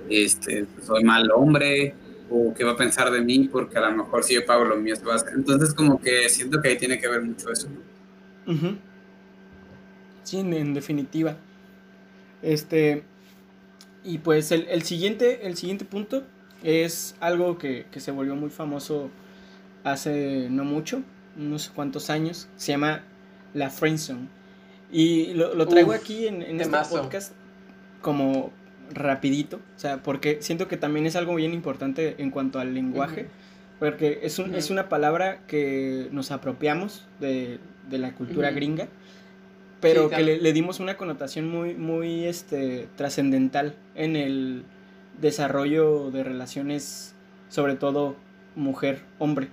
este, soy mal hombre, o qué va a pensar de mí, porque a lo mejor si yo pago lo mío, entonces como que siento que ahí tiene que ver mucho eso. Sí, en, definitiva. Este, y pues el, el, siguiente, el siguiente punto es algo que, que se volvió muy famoso hace no mucho, unos cuantos años, se llama la friendzone. Y lo, lo traigo aquí en, en este podcast como rapidito, o sea, porque siento que también es algo bien importante en cuanto al lenguaje, porque es, un, es una palabra que nos apropiamos de, de la cultura gringa, pero que le, le, dimos una connotación muy, muy este, trascendental en el desarrollo de relaciones, sobre todo mujer-hombre.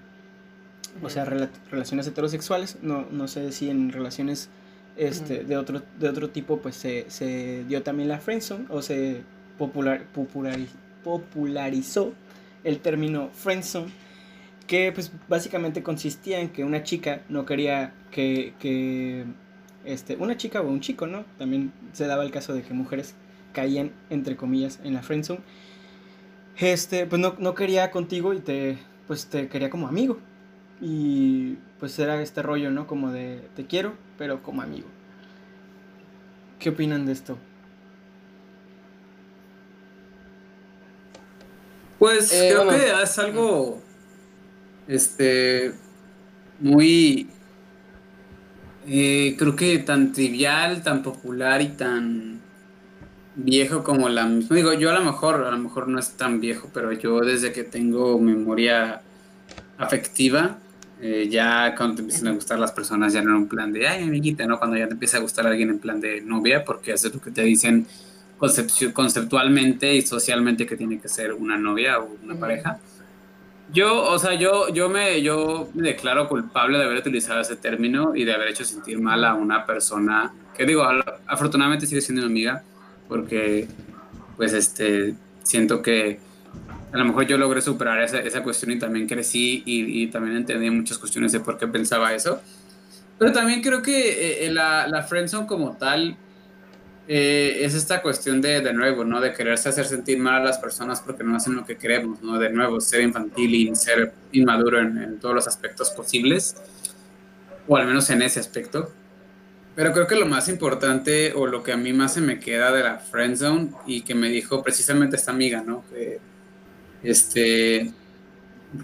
O sea, relaciones heterosexuales, no, no sé si en relaciones este, de, otro, de otro tipo, pues se, se dio también la friendzone o se popular, popularizó el término friendzone, que pues básicamente consistía en que una chica no quería que, que este, una chica o un chico, ¿no? También se daba el caso de que mujeres caían, entre comillas, en la friendzone. Este, pues no, no quería contigo y te, pues te quería como amigo. Y pues era este rollo, ¿no? Como de te quiero, pero como amigo. ¿Qué opinan de esto? Pues eh, creo que es algo este muy eh, creo que tan trivial, tan popular y tan viejo como la misma. Digo, yo a lo mejor, a lo mejor no es tan viejo, pero yo desde que tengo memoria afectiva, eh, ya cuando te empiezan a gustar las personas, ya no en un plan de, ay, amiguita, ¿no? Cuando ya te empieza a gustar alguien en plan de novia, porque hace lo que te dicen conceptualmente y socialmente que tiene que ser una novia o una pareja. Yo, o sea, yo, yo, me, yo me declaro culpable de haber utilizado ese término y de haber hecho sentir mal a una persona que digo, afortunadamente sigue siendo mi amiga, porque pues este, siento que a lo mejor yo logré superar esa, esa cuestión y también crecí y, y, también entendí muchas cuestiones de por qué pensaba eso. Pero también creo que eh, eh, la, la friendzone como tal, eh, es esta cuestión de, de nuevo, ¿no? De quererse hacer sentir mal a las personas porque no hacen lo que queremos, ¿no? De nuevo, ser infantil y ser inmaduro en, todos los aspectos posibles, o al menos en ese aspecto. Pero creo que lo más importante o lo que a mí más se me queda de la friend zone y que me dijo precisamente esta amiga, ¿no? Que, este,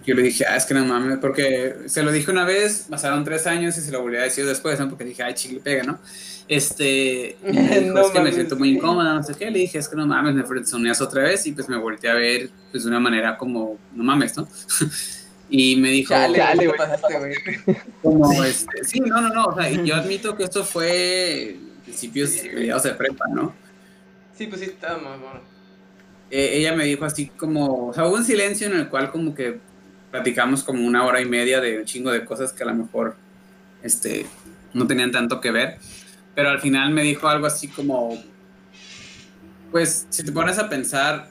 yo le dije, ah, es que no mames, porque se lo dije una vez, pasaron tres años y se lo volví a decir después, ¿no? Porque dije, ay, chile, pega, ¿no? Este, y me dijo, es que me siento muy incómoda, no sé qué, le dije, es que no mames, me frenzoneas otra vez y pues me volteé a ver, pues de una manera como, no mames, ¿no? y me dijo, Chale, dale, güey. como, este, sí, no, no, no, o sea, yo admito que esto fue principios, mediados de prepa, ¿no? Sí, pues sí, está muy bueno. Eh, ella me dijo así como, o sea, hubo un silencio en el cual como que platicamos como una hora y media de un chingo de cosas que a lo mejor, este, no tenían tanto que ver, pero al final me dijo algo así como, pues, si te pones a pensar,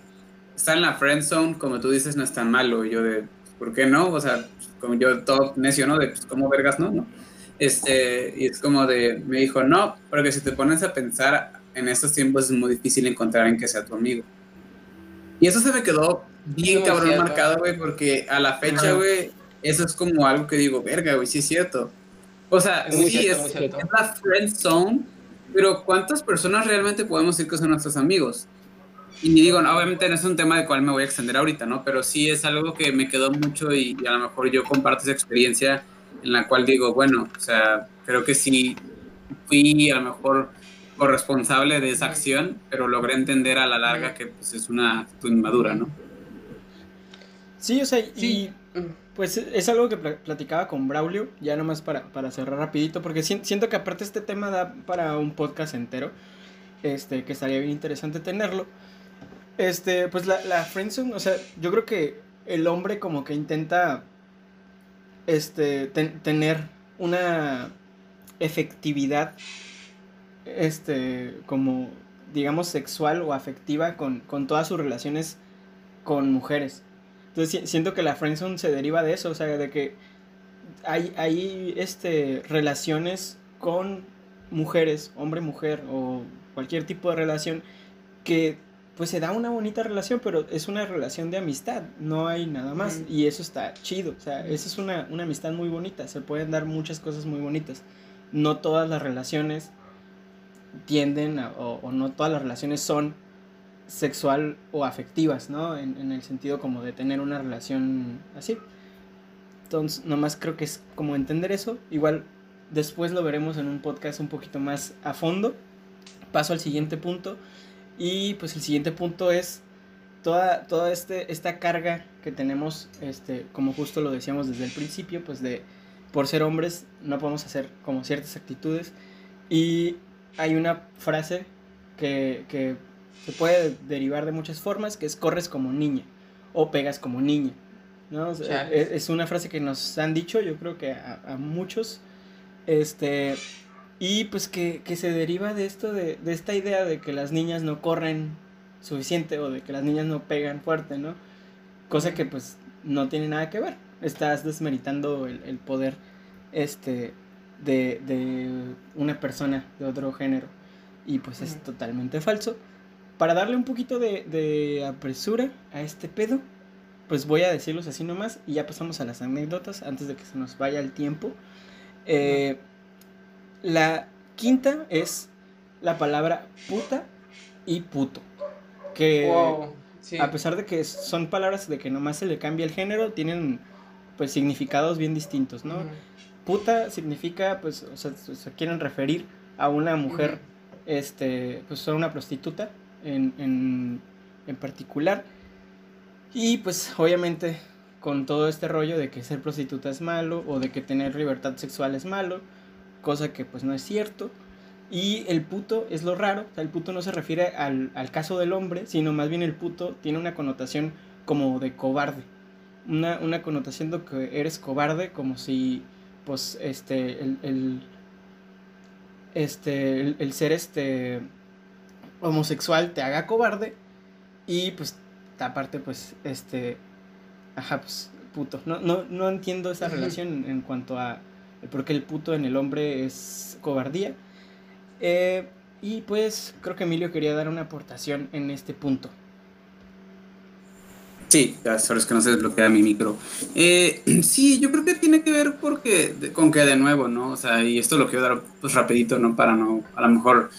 estar en la friend zone, como tú dices, no es tan malo, y yo de, ¿por qué no? O sea, como yo todo necio, ¿no? De, pues, ¿cómo vergas no? ¿no? Este, y es como de, me dijo, no, porque si te pones a pensar, en estos tiempos es muy difícil encontrar en que sea tu amigo. Y eso se me quedó bien cabrón cierto. marcado, güey, porque a la fecha, güey, eso es como algo que digo, verga, güey, sí es cierto. O sea, Es sí, cierto, es, la friend zone, pero ¿cuántas personas realmente podemos decir que son nuestros amigos? Y digo, no, obviamente no es un tema del cual me voy a extender ahorita, ¿no? Pero sí es algo que me quedó mucho y, y a lo mejor yo comparto esa experiencia en la cual digo, bueno, o sea, creo que sí fui a lo mejor corresponsable de esa acción, pero logré entender a la larga que pues, es una actitud inmadura, ¿no? Sí, o sea, y Sí. Pues es algo que pla- platicaba con Braulio, ya nomás para, para cerrar rapidito, porque si- siento que aparte este tema da para un podcast entero, este, que estaría bien interesante tenerlo. Este, pues la, la friendzone, o sea, yo creo que el hombre como que intenta, este, ten- tener una efectividad, este, como, digamos, sexual o afectiva con, con todas sus relaciones con mujeres. Entonces si- siento que la friendzone se deriva de eso, o sea, de que hay, hay este, relaciones con mujeres, hombre-mujer o cualquier tipo de relación que pues se da una bonita relación, pero es una relación de amistad, no hay nada más. Y eso está chido, o sea, esa es una, una amistad muy bonita, se pueden dar muchas cosas muy bonitas. No todas las relaciones tienden a- o, o no todas las relaciones son sexual o afectivas, ¿no? En, en el sentido como de tener una relación así. Entonces, nomás creo que es como entender eso. Igual después lo veremos en un podcast un poquito más a fondo. Paso al siguiente punto. Y pues el siguiente punto es toda, toda este, esta carga que tenemos, este, como justo lo decíamos desde el principio, pues de por ser hombres no podemos hacer como ciertas actitudes. Y hay una frase que, que se puede derivar de muchas formas, que es corres como niña o pegas como niña. ¿no? O sea, Chale. es, es una frase que nos han dicho, yo creo que a, a muchos. Este, y pues que, que se deriva de esto, de, de esta idea de que las niñas no corren suficiente o de que las niñas no pegan fuerte, ¿no? Cosa que pues no tiene nada que ver. Estás desmeritando el, el poder este, de, de una persona de otro género. Y pues es totalmente falso. Para darle un poquito de, de apresura a este pedo, pues voy a decirlos así nomás y ya pasamos a las anécdotas antes de que se nos vaya el tiempo. Eh, la quinta es la palabra puta y puto. Que Wow. Sí. a pesar de que son palabras de que nomás se le cambia el género, tienen pues significados bien distintos, ¿no? Puta significa, pues, o sea, se quieren referir a una mujer, este, pues, a una prostituta en, en, en particular. Y pues, obviamente, con todo este rollo de que ser prostituta es malo o de que tener libertad sexual es malo, cosa que pues no es cierto. Y el puto es lo raro, o sea, el puto no se refiere al, al caso del hombre, sino más bien el puto tiene una connotación como de cobarde. Una, una connotación de que eres cobarde, como si, pues, este, el, el- este, el, el ser, este, homosexual te haga cobarde y, pues, aparte, pues, este, ajá, pues, puto. No, no, no entiendo esa relación en, cuanto a por qué el puto en el hombre es cobardía. Eh, y pues creo que Emilio quería dar una aportación en este punto. Sí, solo es que no se desbloquea mi micro. Eh, sí, yo creo que tiene que ver porque, con que de nuevo, ¿no? O sea, y esto lo quiero dar pues rapidito, ¿no? Para no, a lo mejor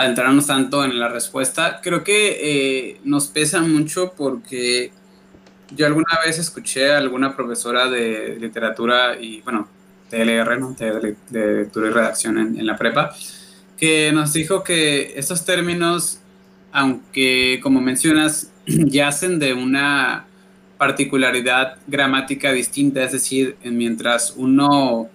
adentrarnos tanto en la respuesta. Creo que eh, nos pesa mucho porque yo alguna vez escuché a alguna profesora de literatura y, bueno, TLR, ¿no? De, lectura y redacción en, en la prepa, que nos dijo que estos términos, aunque como mencionas, yacen de una particularidad gramática distinta, es decir, mientras uno,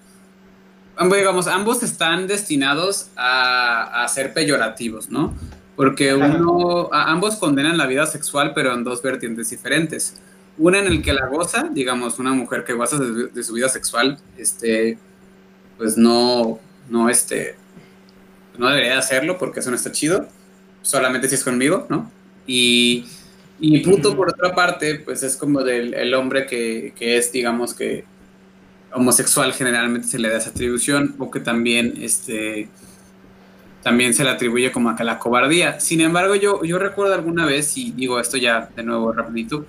digamos, ambos están destinados a, ser peyorativos, ¿no? Porque uno, ambos condenan la vida sexual, pero en dos vertientes diferentes. Una en el que la goza, digamos, una mujer que goza de, su vida sexual, este, pues no, no, este, no debería hacerlo porque eso no está chido, solamente si es conmigo, ¿no? Y y puto, por otra parte, pues es como del el hombre que, que, es, digamos, que homosexual generalmente se le da esa atribución o que también, este, también se le atribuye como a la cobardía. Sin embargo, yo, yo recuerdo alguna vez, y digo esto ya de nuevo rapidito,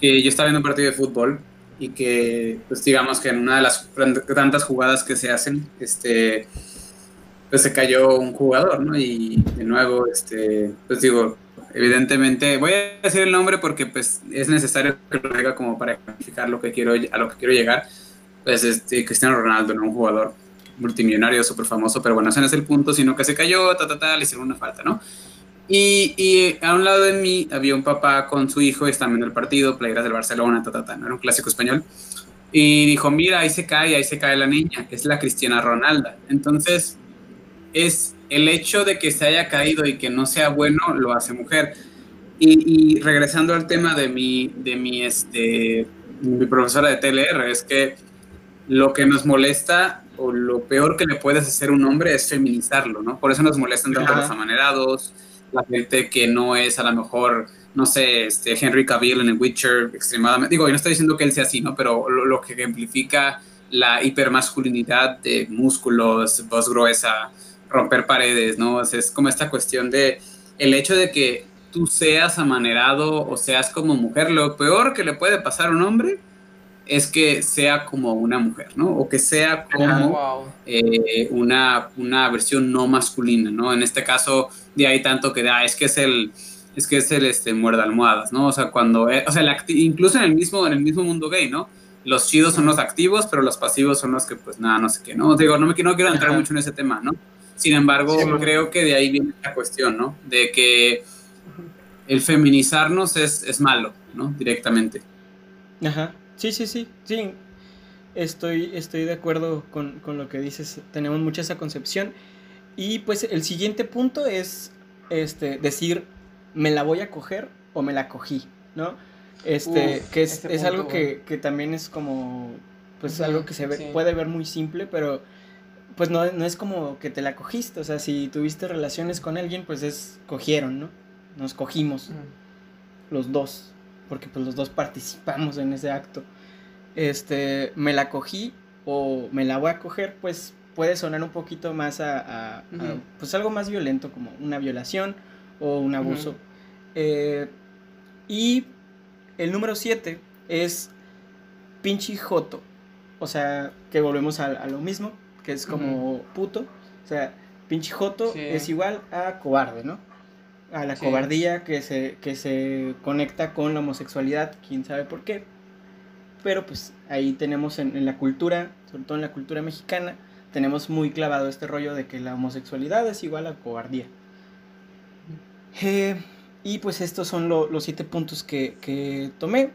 que yo estaba viendo un partido de fútbol y que, pues digamos que en una de las tantas jugadas que se hacen, este, pues se cayó un jugador, ¿no? Y de nuevo, este, pues digo, evidentemente, voy a decir el nombre porque pues es necesario que lo diga como para explicar lo que quiero, a lo que quiero llegar. Pues este, Cristiano Ronaldo, ¿no? Un jugador multimillonario, súper famoso, pero bueno, ese no es el punto, sino que se cayó, ta, ta, ta, le hicieron una falta, ¿no? Y, y, a un lado de mí había un papá con su hijo, están viendo el partido, playeras del Barcelona, ta, ta, ta, ¿no? Era un clásico español. Y dijo, mira, ahí se cae, ahí se cae la niña, es la Cristiana Ronaldo. Entonces, es el hecho de que se haya caído y que no sea bueno lo hace mujer. Y, regresando al tema de mi, de mi, este, mi profesora de TLR, es que lo que nos molesta o lo peor que le puedes hacer a un hombre es feminizarlo, ¿no? Por eso nos molestan tanto los amanerados, la gente que no es a lo mejor, no sé, este Henry Cavill en el Witcher extremadamente, digo, yo no estoy diciendo que él sea así, ¿no? Pero lo, lo que ejemplifica la hipermasculinidad de músculos, voz gruesa, romper paredes, ¿no? es como esta cuestión de el hecho de que tú seas amanerado o seas como mujer, lo peor que le puede pasar a un hombre es que sea como una mujer, ¿no? O que sea como eh, una, una versión no masculina, ¿no? En este caso, de ahí tanto que da, ah, es que es el, es que es el este, muerde almohadas, ¿no? O sea, cuando, eh, o sea, incluso en el, mismo, en el mismo mundo gay, ¿no? Los chidos son los activos, pero los pasivos son los que, pues, nada, no sé qué, ¿no? Digo, no, me, no quiero entrar mucho en ese tema, ¿no? Sin embargo, creo que de ahí viene la cuestión, ¿no? De que el feminizarnos es, es malo, ¿no? Directamente. Ajá. Sí, sí, sí. Sí. Estoy, estoy de acuerdo con, con lo que dices. Tenemos mucha esa concepción. Y pues el siguiente punto es este, decir, me la voy a coger o me la cogí, ¿no? Este, que es, es algo que, que, también es como, pues algo que se ve, puede ver muy simple, pero pues no, no, es como que te la cogiste, o sea, si tuviste relaciones con alguien, pues es, cogieron, ¿no? Nos cogimos, los dos, porque pues los dos participamos en ese acto. Este, me la cogí o me la voy a coger, pues puede sonar un poquito más a, pues algo más violento, como una violación o un abuso. Eh, y el número 7 es pinche joto, o sea, que volvemos a lo mismo, que es como puto. O sea, pinche joto es igual a cobarde, ¿no? A la cobardía que se, que se conecta con la homosexualidad, quién sabe por qué. Pero pues ahí tenemos en, la cultura, sobre todo en la cultura mexicana, tenemos muy clavado este rollo de que la homosexualidad es igual a cobardía. Eh, y pues estos son los siete puntos que, tomé.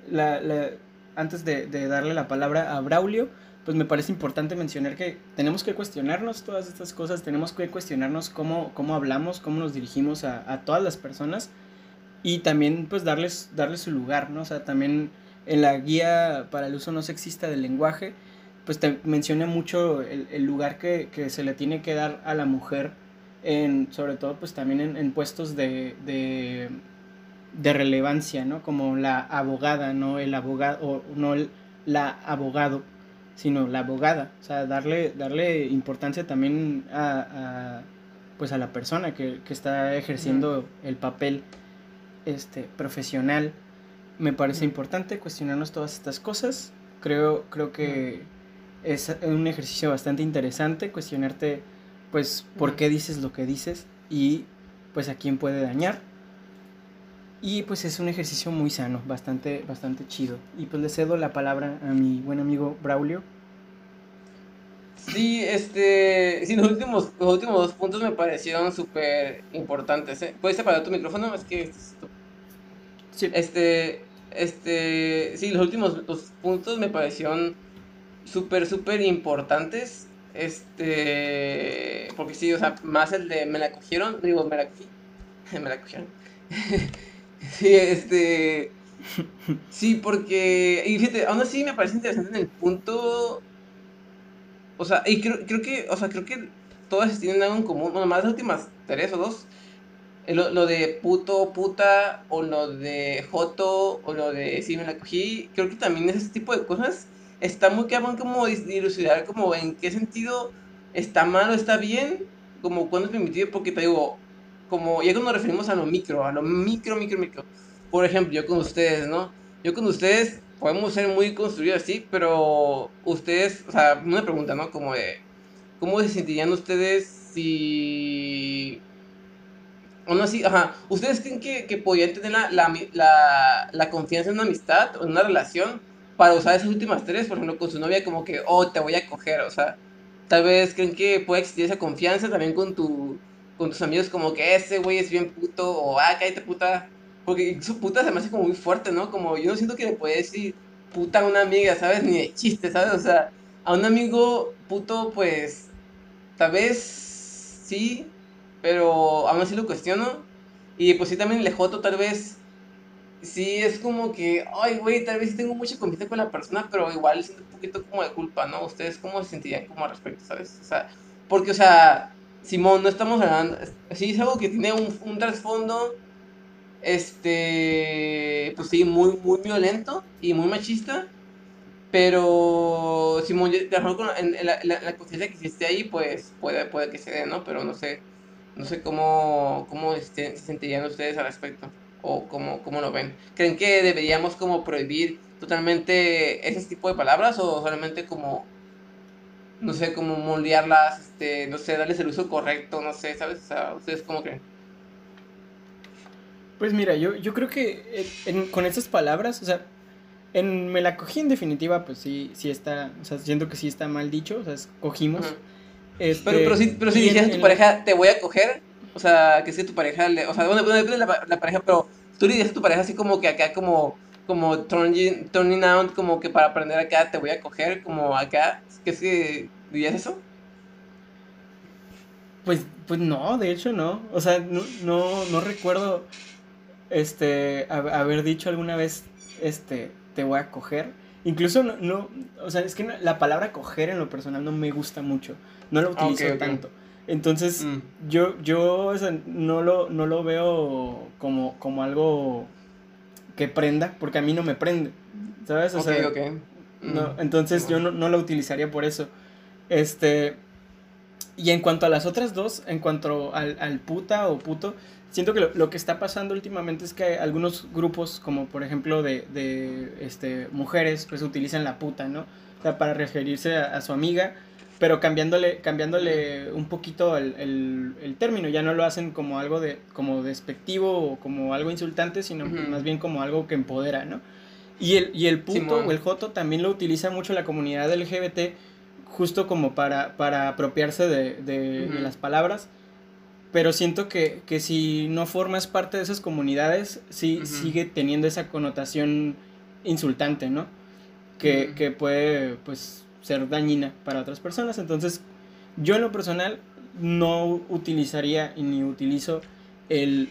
antes de, de, darle la palabra a Braulio, pues me parece importante mencionar que tenemos que cuestionarnos todas estas cosas, tenemos que cuestionarnos cómo, cómo hablamos, cómo nos dirigimos a, todas las personas y también pues darles, darles su lugar, ¿no? O sea, también en la guía para el uso no sexista del lenguaje, pues te menciona mucho el, lugar que, se le tiene que dar a la mujer, en, sobre todo pues también en, puestos de, de, de, relevancia, ¿no? Como la abogada, ¿no? El abogado, o no el, la abogado sino la abogada, o sea, darle, darle importancia también a, pues a la persona que, está ejerciendo el papel este, profesional. Me parece importante cuestionarnos todas estas cosas. Creo, creo que es un ejercicio bastante interesante cuestionarte pues por qué dices lo que dices y pues a quién puede dañar. Y pues es un ejercicio muy sano, bastante, bastante chido. Y pues le cedo la palabra a mi buen amigo Braulio. Sí, este, sí, los últimos, los últimos dos puntos me parecieron súper importantes. ¿eh? ¿Puedes separar tu micrófono? Es que... Sí. Este, este, sí, los últimos dos puntos me parecieron súper, súper importantes. Este, porque sí, o sea, más el de me la cogieron, digo, me la cogí, me la cogieron. sí, este, sí, porque, y fíjate, aún así me parece interesante en el punto, o sea, y creo, creo que, o sea, creo que todas tienen algo en común, bueno, más las últimas tres o dos, lo, lo, de puto, puta, o lo de joto, o lo de sí me la cogí, creo que también ese tipo de cosas está muy cabrón como dilucidar como en qué sentido está mal o está bien, como cuando es permitido, porque te digo, como ya cuando nos referimos a lo micro, a lo micro, micro, micro. Por ejemplo, yo con ustedes, ¿no? Yo con ustedes podemos ser muy construidos así, pero ustedes, o sea, una pregunta, ¿no? Como de, ¿cómo se sentirían ustedes si... O no así, ajá, ¿ustedes creen que, que podrían tener la, la, la, la confianza en una amistad o en una relación para usar esas últimas tres, por ejemplo, con su novia, como que, oh, te voy a coger, o sea, tal vez creen que puede existir esa confianza también con, tu, con tus amigos, como que ese güey es bien puto, o ah, cállate puta, porque su puta se me hace como muy fuerte, ¿no? Como yo no siento que le puede decir puta a una amiga, ¿sabes? Ni de chiste, ¿sabes? O sea, a un amigo puto, pues, tal vez sí, pero aún así lo cuestiono. Y pues sí, también le joto tal vez sí es como que, ay, güey, tal vez tengo mucha confianza con la persona, pero igual siento un poquito como de culpa, ¿no? ¿Ustedes cómo se sentirían como al respecto, sabes? O sea, porque, o sea, Simón, no estamos hablando, sí es algo que tiene un, un trasfondo, este, pues sí, muy, muy violento y muy machista, pero Simón, de acuerdo con en, la, la, conciencia que existe ahí, pues puede, puede que se dé, ¿no? Pero no sé, no sé cómo, cómo este, se sentirían ustedes al respecto o cómo, cómo lo ven? ¿Creen que deberíamos como prohibir totalmente ese tipo de palabras o solamente como, no sé, como moldearlas, este, no sé, darles el uso correcto, no sé, ¿sabes? O sea, ¿ustedes cómo creen? Pues mira, yo, yo creo que con esas palabras, o sea, en me la cogí en definitiva, pues sí, sí está, o sea, siento que sí está mal dicho, o sea, cogimos. Este, pero, pero si, pero si dijeras a tu pareja, te voy a coger, o sea, que si tu pareja, le, o sea, bueno, depende de la, la, pareja, pero tú le dices a tu pareja así como que acá, como, como turning, turning out, como que para aprender acá te voy a coger, como acá, ¿qué es que dirías eso? Pues, pues no, de hecho no, o sea, no, no, no recuerdo, este, haber dicho alguna vez, este, te voy a coger. Incluso no, no o sea, es que la palabra coger en lo personal no me gusta mucho, no la ah, utilizo tanto. Entonces, mm. yo, yo no, lo, no lo veo como, como algo que prenda, porque a mí no me prende, ¿sabes? O sea, No, mm. entonces yo no, no, lo utilizaría por eso. Este, y en cuanto a las otras dos, en cuanto al, al puta o puto, siento que lo, que está pasando últimamente es que algunos grupos, como por ejemplo de, de este, mujeres, pues utilizan la puta, ¿no? O sea, para referirse a su amiga pero cambiándole, cambiándole un poquito el, el, término, ya no lo hacen como algo de, como despectivo o como algo insultante, sino más bien como algo que empodera, ¿no? Y el, y el puto o el joto también lo utiliza mucho la comunidad LGBT, justo como para, para apropiarse de, de, las palabras, pero siento que, que, si no formas parte de esas comunidades, sí sigue teniendo esa connotación insultante, ¿no? Que, que puede, pues, ser dañina para otras personas. Entonces, yo en lo personal no utilizaría y ni utilizo el...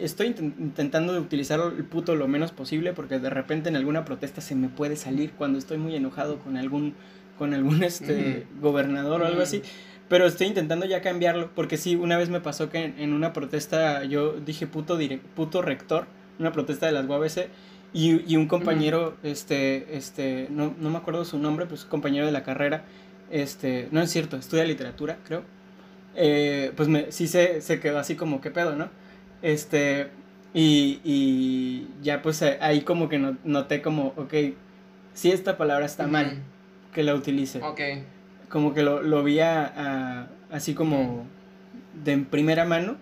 Estoy intentando de utilizar el puto lo menos posible porque de repente en alguna protesta se me puede salir cuando estoy muy enojado con algún, con algún este, gobernador o algo así. Pero estoy intentando ya cambiarlo porque sí, una vez me pasó que en, una protesta yo dije puto, puto rector, una protesta de las UABC y, y un compañero, este, este, no, no me acuerdo su nombre, pues compañero de la carrera, este, no es cierto, estudia literatura, creo. eh, pues me, sí se, se quedó así como, ¿qué pedo, no? Este, y, y ya pues eh, ahí como que noté como, ok, si esta palabra está mal, que la utilice. Ok. Como que lo, lo vi así como de primera mano,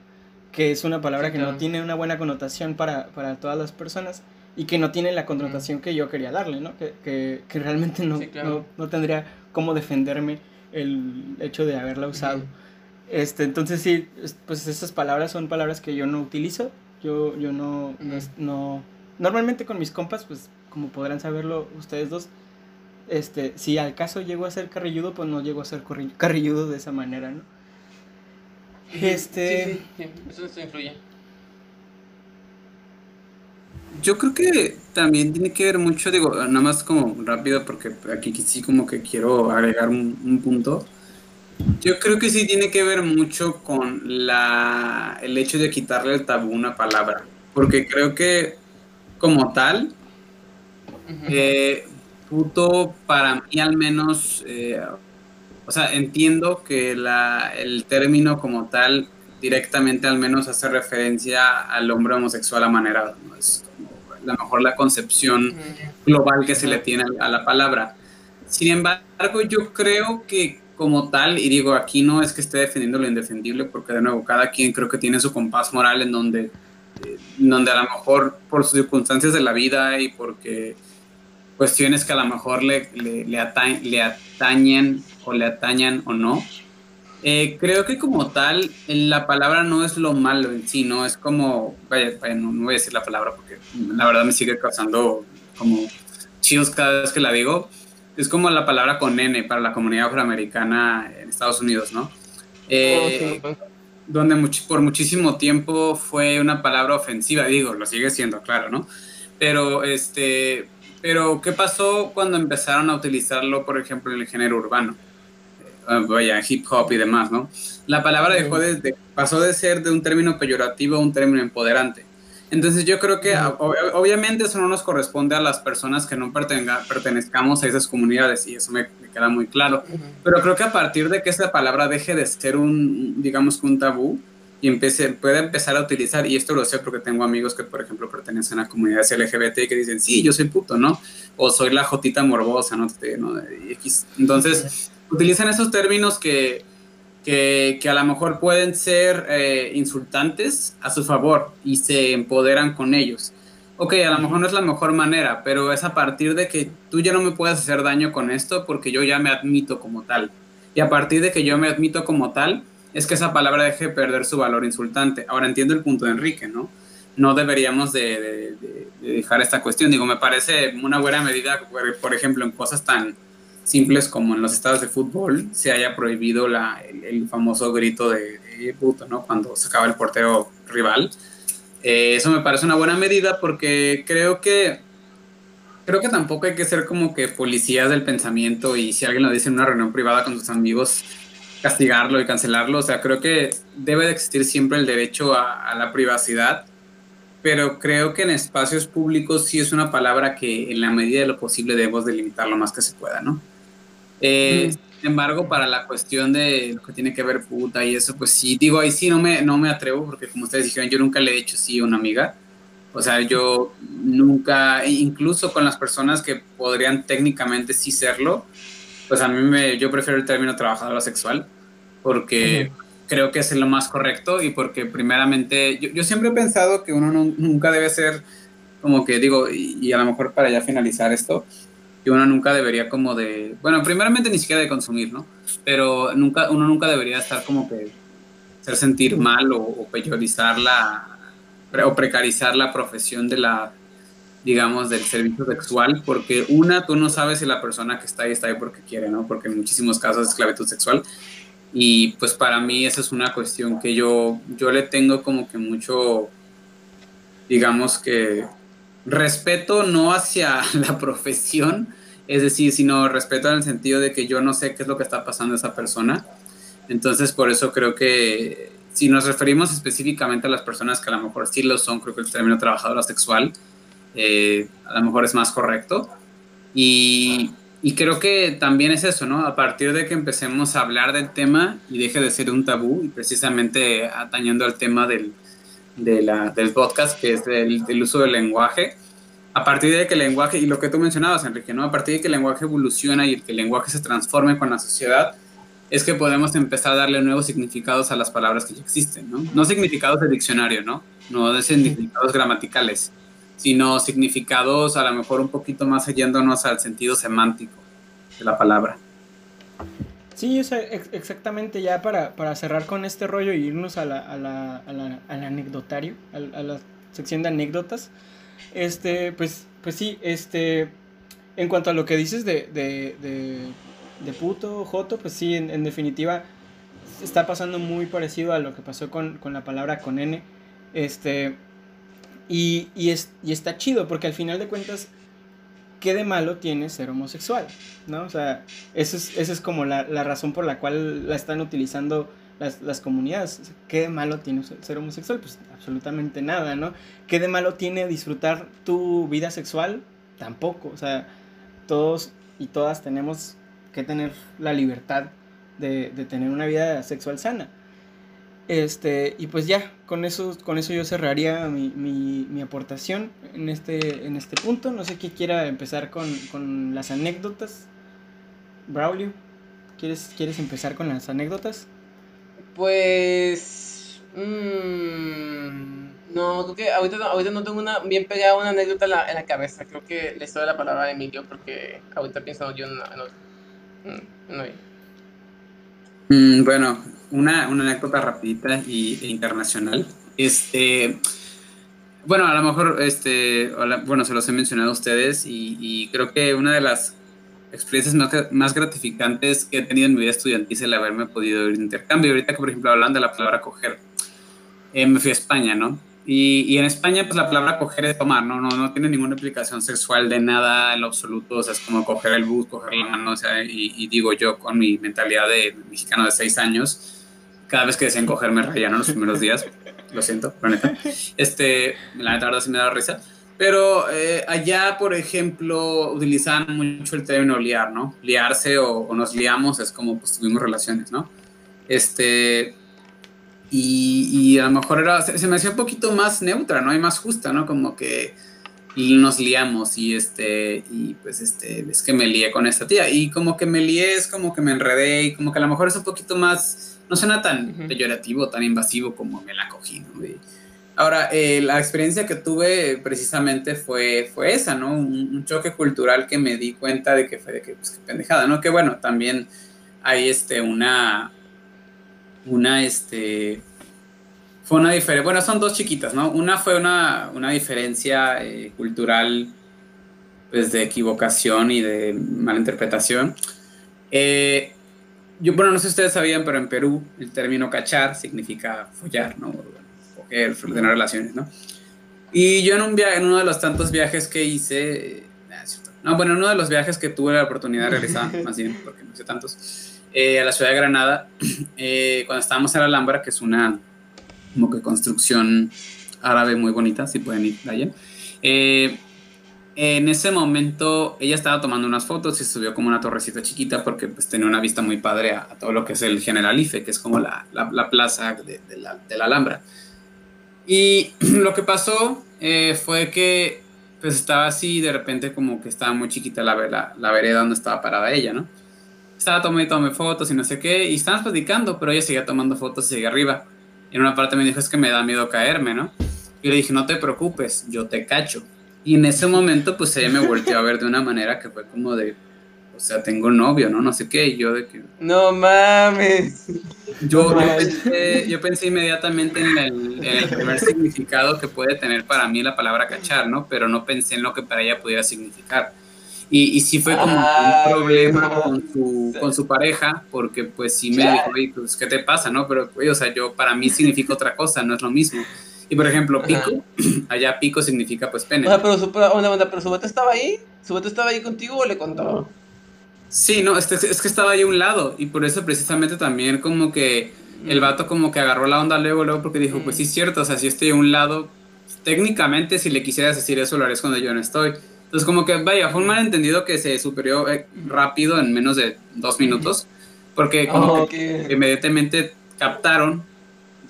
que es una palabra que no tiene una buena connotación para, para todas las personas y que no tiene la connotación que yo quería darle, ¿no? Que, que, que realmente no, no, no, tendría cómo defenderme el hecho de haberla usado. Este, entonces sí, pues esas palabras son palabras que yo no utilizo, yo, yo no, no, normalmente con mis compas, pues como podrán saberlo ustedes dos, este, si al caso llego a ser carrilludo, pues no llego a ser carrilludo de esa manera, ¿no? Este... Sí, sí, eso influye. Yo creo que también tiene que ver mucho, digo, nada más como rápido, porque aquí sí como que quiero agregar un, punto. Yo creo que sí tiene que ver mucho con la, el hecho de quitarle el tabú a una palabra, porque creo que como tal, eh, puto para mí al menos, eh, o sea, entiendo que la, el término como tal directamente al menos hace referencia al hombre homosexual amanerado, ¿no? Es a lo mejor la concepción global que se le tiene a la palabra. Sin embargo, yo creo que como tal, y digo, aquí no es que esté defendiendo lo indefendible, porque de nuevo, cada quien creo que tiene su compás moral en donde, eh, donde a lo mejor por sus circunstancias de la vida y porque cuestiones que a lo mejor le, le, le, atañen o le atañan o no, eh, creo que como tal, la palabra no es lo malo en sí, no es como, vaya, no, voy a decir la palabra porque la verdad me sigue causando como chills cada vez que la digo. Es como la palabra con N para la comunidad afroamericana en Estados Unidos, ¿no? Eh, oh, donde por muchísimo tiempo fue una palabra ofensiva, digo, lo sigue siendo, claro, ¿no? Pero, este, pero ¿qué pasó cuando empezaron a utilizarlo, por ejemplo, en el género urbano? Ah, vaya, hip hop y demás, ¿no? La palabra dejó de, pasó de ser de un término peyorativo a un término empoderante. Entonces yo creo que obviamente eso no nos corresponde a las personas que no pertenezcamos a esas comunidades y eso me, queda muy claro. Pero creo que a partir de que esa palabra deje de ser un, digamos que un tabú y empiece, pueda empezar a utilizar, y esto lo sé porque tengo amigos que por ejemplo pertenecen a comunidades LGBT y que dicen, sí, yo soy puto, ¿no? O soy la jotita morbosa, ¿no? Entonces utilizan esos términos que, que, a lo mejor pueden ser eh, insultantes a su favor y se empoderan con ellos. Ok, a lo mejor no es la mejor manera, pero es a partir de que tú ya no me puedes hacer daño con esto porque yo ya me admito como tal. Y a partir de que yo me admito como tal, es que esa palabra deje de perder su valor insultante. Ahora entiendo el punto de Enrique, ¿no? No deberíamos de, dejar esta cuestión. Digo, me parece una buena medida, por ejemplo, en cosas tan, simples como en los estados de fútbol se haya prohibido la, el, famoso grito de, puto, ¿no? Cuando se acaba el portero rival. Eh, eso me parece una buena medida porque creo que creo que tampoco hay que ser como que policías del pensamiento y si alguien lo dice en una reunión privada con sus amigos castigarlo y cancelarlo. O sea, creo que debe de existir siempre el derecho a, a la privacidad pero creo que en espacios públicos sí es una palabra que en la medida de lo posible debemos delimitar lo más que se pueda, ¿no? Eh, sin embargo, para la cuestión de lo que tiene que ver puta y eso, pues sí, digo, ahí sí no me, no me atrevo, porque como ustedes dijeron, yo nunca le he hecho sí a una amiga. O sea, yo nunca, incluso con las personas que podrían técnicamente sí serlo, pues a mí me, yo prefiero el término trabajadora sexual, porque creo que es lo más correcto y porque primeramente, yo, yo siempre he pensado que uno nunca debe ser como que digo, y, y, a lo mejor para ya finalizar esto, que uno nunca debería como de, bueno, primeramente ni siquiera de consumir, ¿no? Pero nunca, uno nunca debería estar como que hacer sentir mal o, peyorizar la, o precarizar la profesión de la, digamos, del servicio sexual, porque una, tú no sabes si la persona que está ahí está ahí porque quiere, ¿no? Porque en muchísimos casos es esclavitud sexual. Y pues para mí esa es una cuestión que yo, yo le tengo como que mucho, digamos que respeto no hacia la profesión, es decir, sino respeto en el sentido de que yo no sé qué es lo que está pasando a esa persona. Entonces, por eso creo que si nos referimos específicamente a las personas que a lo mejor sí lo son, creo que el término trabajadora sexual eh, a lo mejor es más correcto. Y, creo que también es eso, ¿no? A partir de que empecemos a hablar del tema y deje de ser un tabú, precisamente atañando al tema del, de la, del podcast, que es el, el, uso del lenguaje, a partir de que el lenguaje, y lo que tú mencionabas, Enrique, ¿no? A partir de que el lenguaje evoluciona y que el lenguaje se transforme con la sociedad, es que podemos empezar a darle nuevos significados a las palabras que ya existen, ¿no? No significados de diccionario, ¿no? No de significados gramaticales sino significados a lo mejor un poquito más yéndonos al sentido semántico de la palabra. Sí, exactamente, ya para, para, cerrar con este rollo y irnos a la, a la, a la, al anecdotario, a, la sección de anécdotas, este, pues, pues sí, este, en cuanto a lo que dices de, de, de, de puto, joto, pues sí, en, en, definitiva está pasando muy parecido a lo que pasó con, con la palabra con N, este, y, y, es, y está chido, porque al final de cuentas, ¿qué de malo tiene ser homosexual? ¿No? O sea, esa es, es como la, la, razón por la cual la están utilizando las, las comunidades. ¿Qué de malo tiene ser homosexual? Pues absolutamente nada, ¿no? ¿Qué de malo tiene disfrutar tu vida sexual? Tampoco. O sea, todos y todas tenemos que tener la libertad de, de tener una vida sexual sana. Este, y pues ya, con eso, con eso yo cerraría mi, mi, mi, aportación en este, en este punto. No sé quién quiera empezar con, con las anécdotas. Braulio, ¿quieres, ¿quieres empezar con las anécdotas? Pues... Mmm, no, creo que ahorita, ahorita no tengo una bien pegada una anécdota en la, en la cabeza. Creo que le estoy la palabra a Emilio porque ahorita pienso yo en, en otro. Mm, no, Mm, bueno, una, una, anécdota rapidita y, e internacional. Este, bueno, a lo mejor, este, bueno, se los he mencionado a ustedes y, creo que una de las experiencias más, gratificantes que he tenido en mi vida estudiantil es el haberme podido ir de intercambio. Ahorita que, por ejemplo, hablando de la palabra coger, eh, me fui a España, ¿no? Y, y, en España, pues la palabra coger es tomar, ¿no? ¿no? No tiene ninguna implicación sexual de nada en absoluto, o sea, es como coger el bus, coger la mano, o sea, y, y digo yo con mi mentalidad de mexicano de seis años, cada vez que decían coger me reían los primeros días, lo siento, la neta. Este, la neta, verdad sí me da risa. Pero eh, allá, por ejemplo, utilizaban mucho el término liar, ¿no? Liarse o, o nos liamos es como pues tuvimos relaciones, ¿no? Este, y, a lo mejor era, se, se, me hacía un poquito más neutra, ¿no? Y más justa, ¿no? Como que nos liamos y este, y pues este, es que me lié con esta tía. Y como que me lié es como que me enredé y como que a lo mejor es un poquito más, no suena tan uh -huh. peyorativo, tan invasivo como me la cogí, ¿no? Y ahora, eh, la experiencia que tuve precisamente fue, fue esa, ¿no? Un, un, choque cultural que me di cuenta de que fue de que, pues, que pendejada, ¿no? Que bueno, también hay este, una una, este, fue una diferencia, bueno, son dos chiquitas, ¿no? Una fue una, una diferencia eh, cultural, pues, de equivocación y de malinterpretación. Eh, yo, bueno, no sé si ustedes sabían, pero en Perú el término cachar significa follar, ¿no? Coger, tener relaciones, ¿no? Y yo en, un viaje, en uno de los tantos viajes que hice, no, bueno, en uno de los viajes que tuve la oportunidad de realizar, más bien, porque no hice tantos, eh, a la ciudad de Granada, eh, cuando estábamos en la Alhambra, que es una como que construcción árabe muy bonita, si pueden ir allá. Eh, en ese momento ella estaba tomando unas fotos y subió como una torrecita chiquita porque pues tenía una vista muy padre a, todo lo que es el Generalife, que es como la, la, la plaza de, la, de, la, Alhambra. Y lo que pasó eh, fue que pues estaba así de repente como que estaba muy chiquita la, la, vereda donde estaba parada ella, ¿no? estaba tomando tome fotos y no sé qué, y estábamos platicando, pero ella seguía tomando fotos y seguía arriba. Y en una parte me dijo, es que me da miedo caerme, ¿no? Y le dije, no te preocupes, yo te cacho. Y en ese momento, pues ella me volteó a ver de una manera que fue como de, o sea, tengo novio, ¿no? No sé qué, y yo de que... No mames. Yo, no yo, pensé, yo pensé, inmediatamente en el, en el, primer significado que puede tener para mí la palabra cachar, ¿no? Pero no pensé en lo que para ella pudiera significar. Y, y sí fue como ah, un problema con su, con su pareja, porque pues sí me dijo, oye, pues, ¿qué te pasa, no? Pero, oye, o sea, yo, para mí significa otra cosa, no es lo mismo. Y, por ejemplo, pico, allá pico significa, pues, pene. O sea, pero su, onda, onda, pero su bata estaba ahí, ¿su bata estaba ahí contigo o le contó? Sí, no, es, es que estaba ahí a un lado, y por eso precisamente también como que el vato como que agarró la onda luego, luego, porque dijo, pues sí, es cierto, o sea, si estoy a un lado, técnicamente si le quisieras decir eso, lo harías cuando yo no estoy. Entonces, como que, vaya, fue un malentendido que se superó eh, rápido en menos de dos minutos, porque como Oh, que inmediatamente captaron,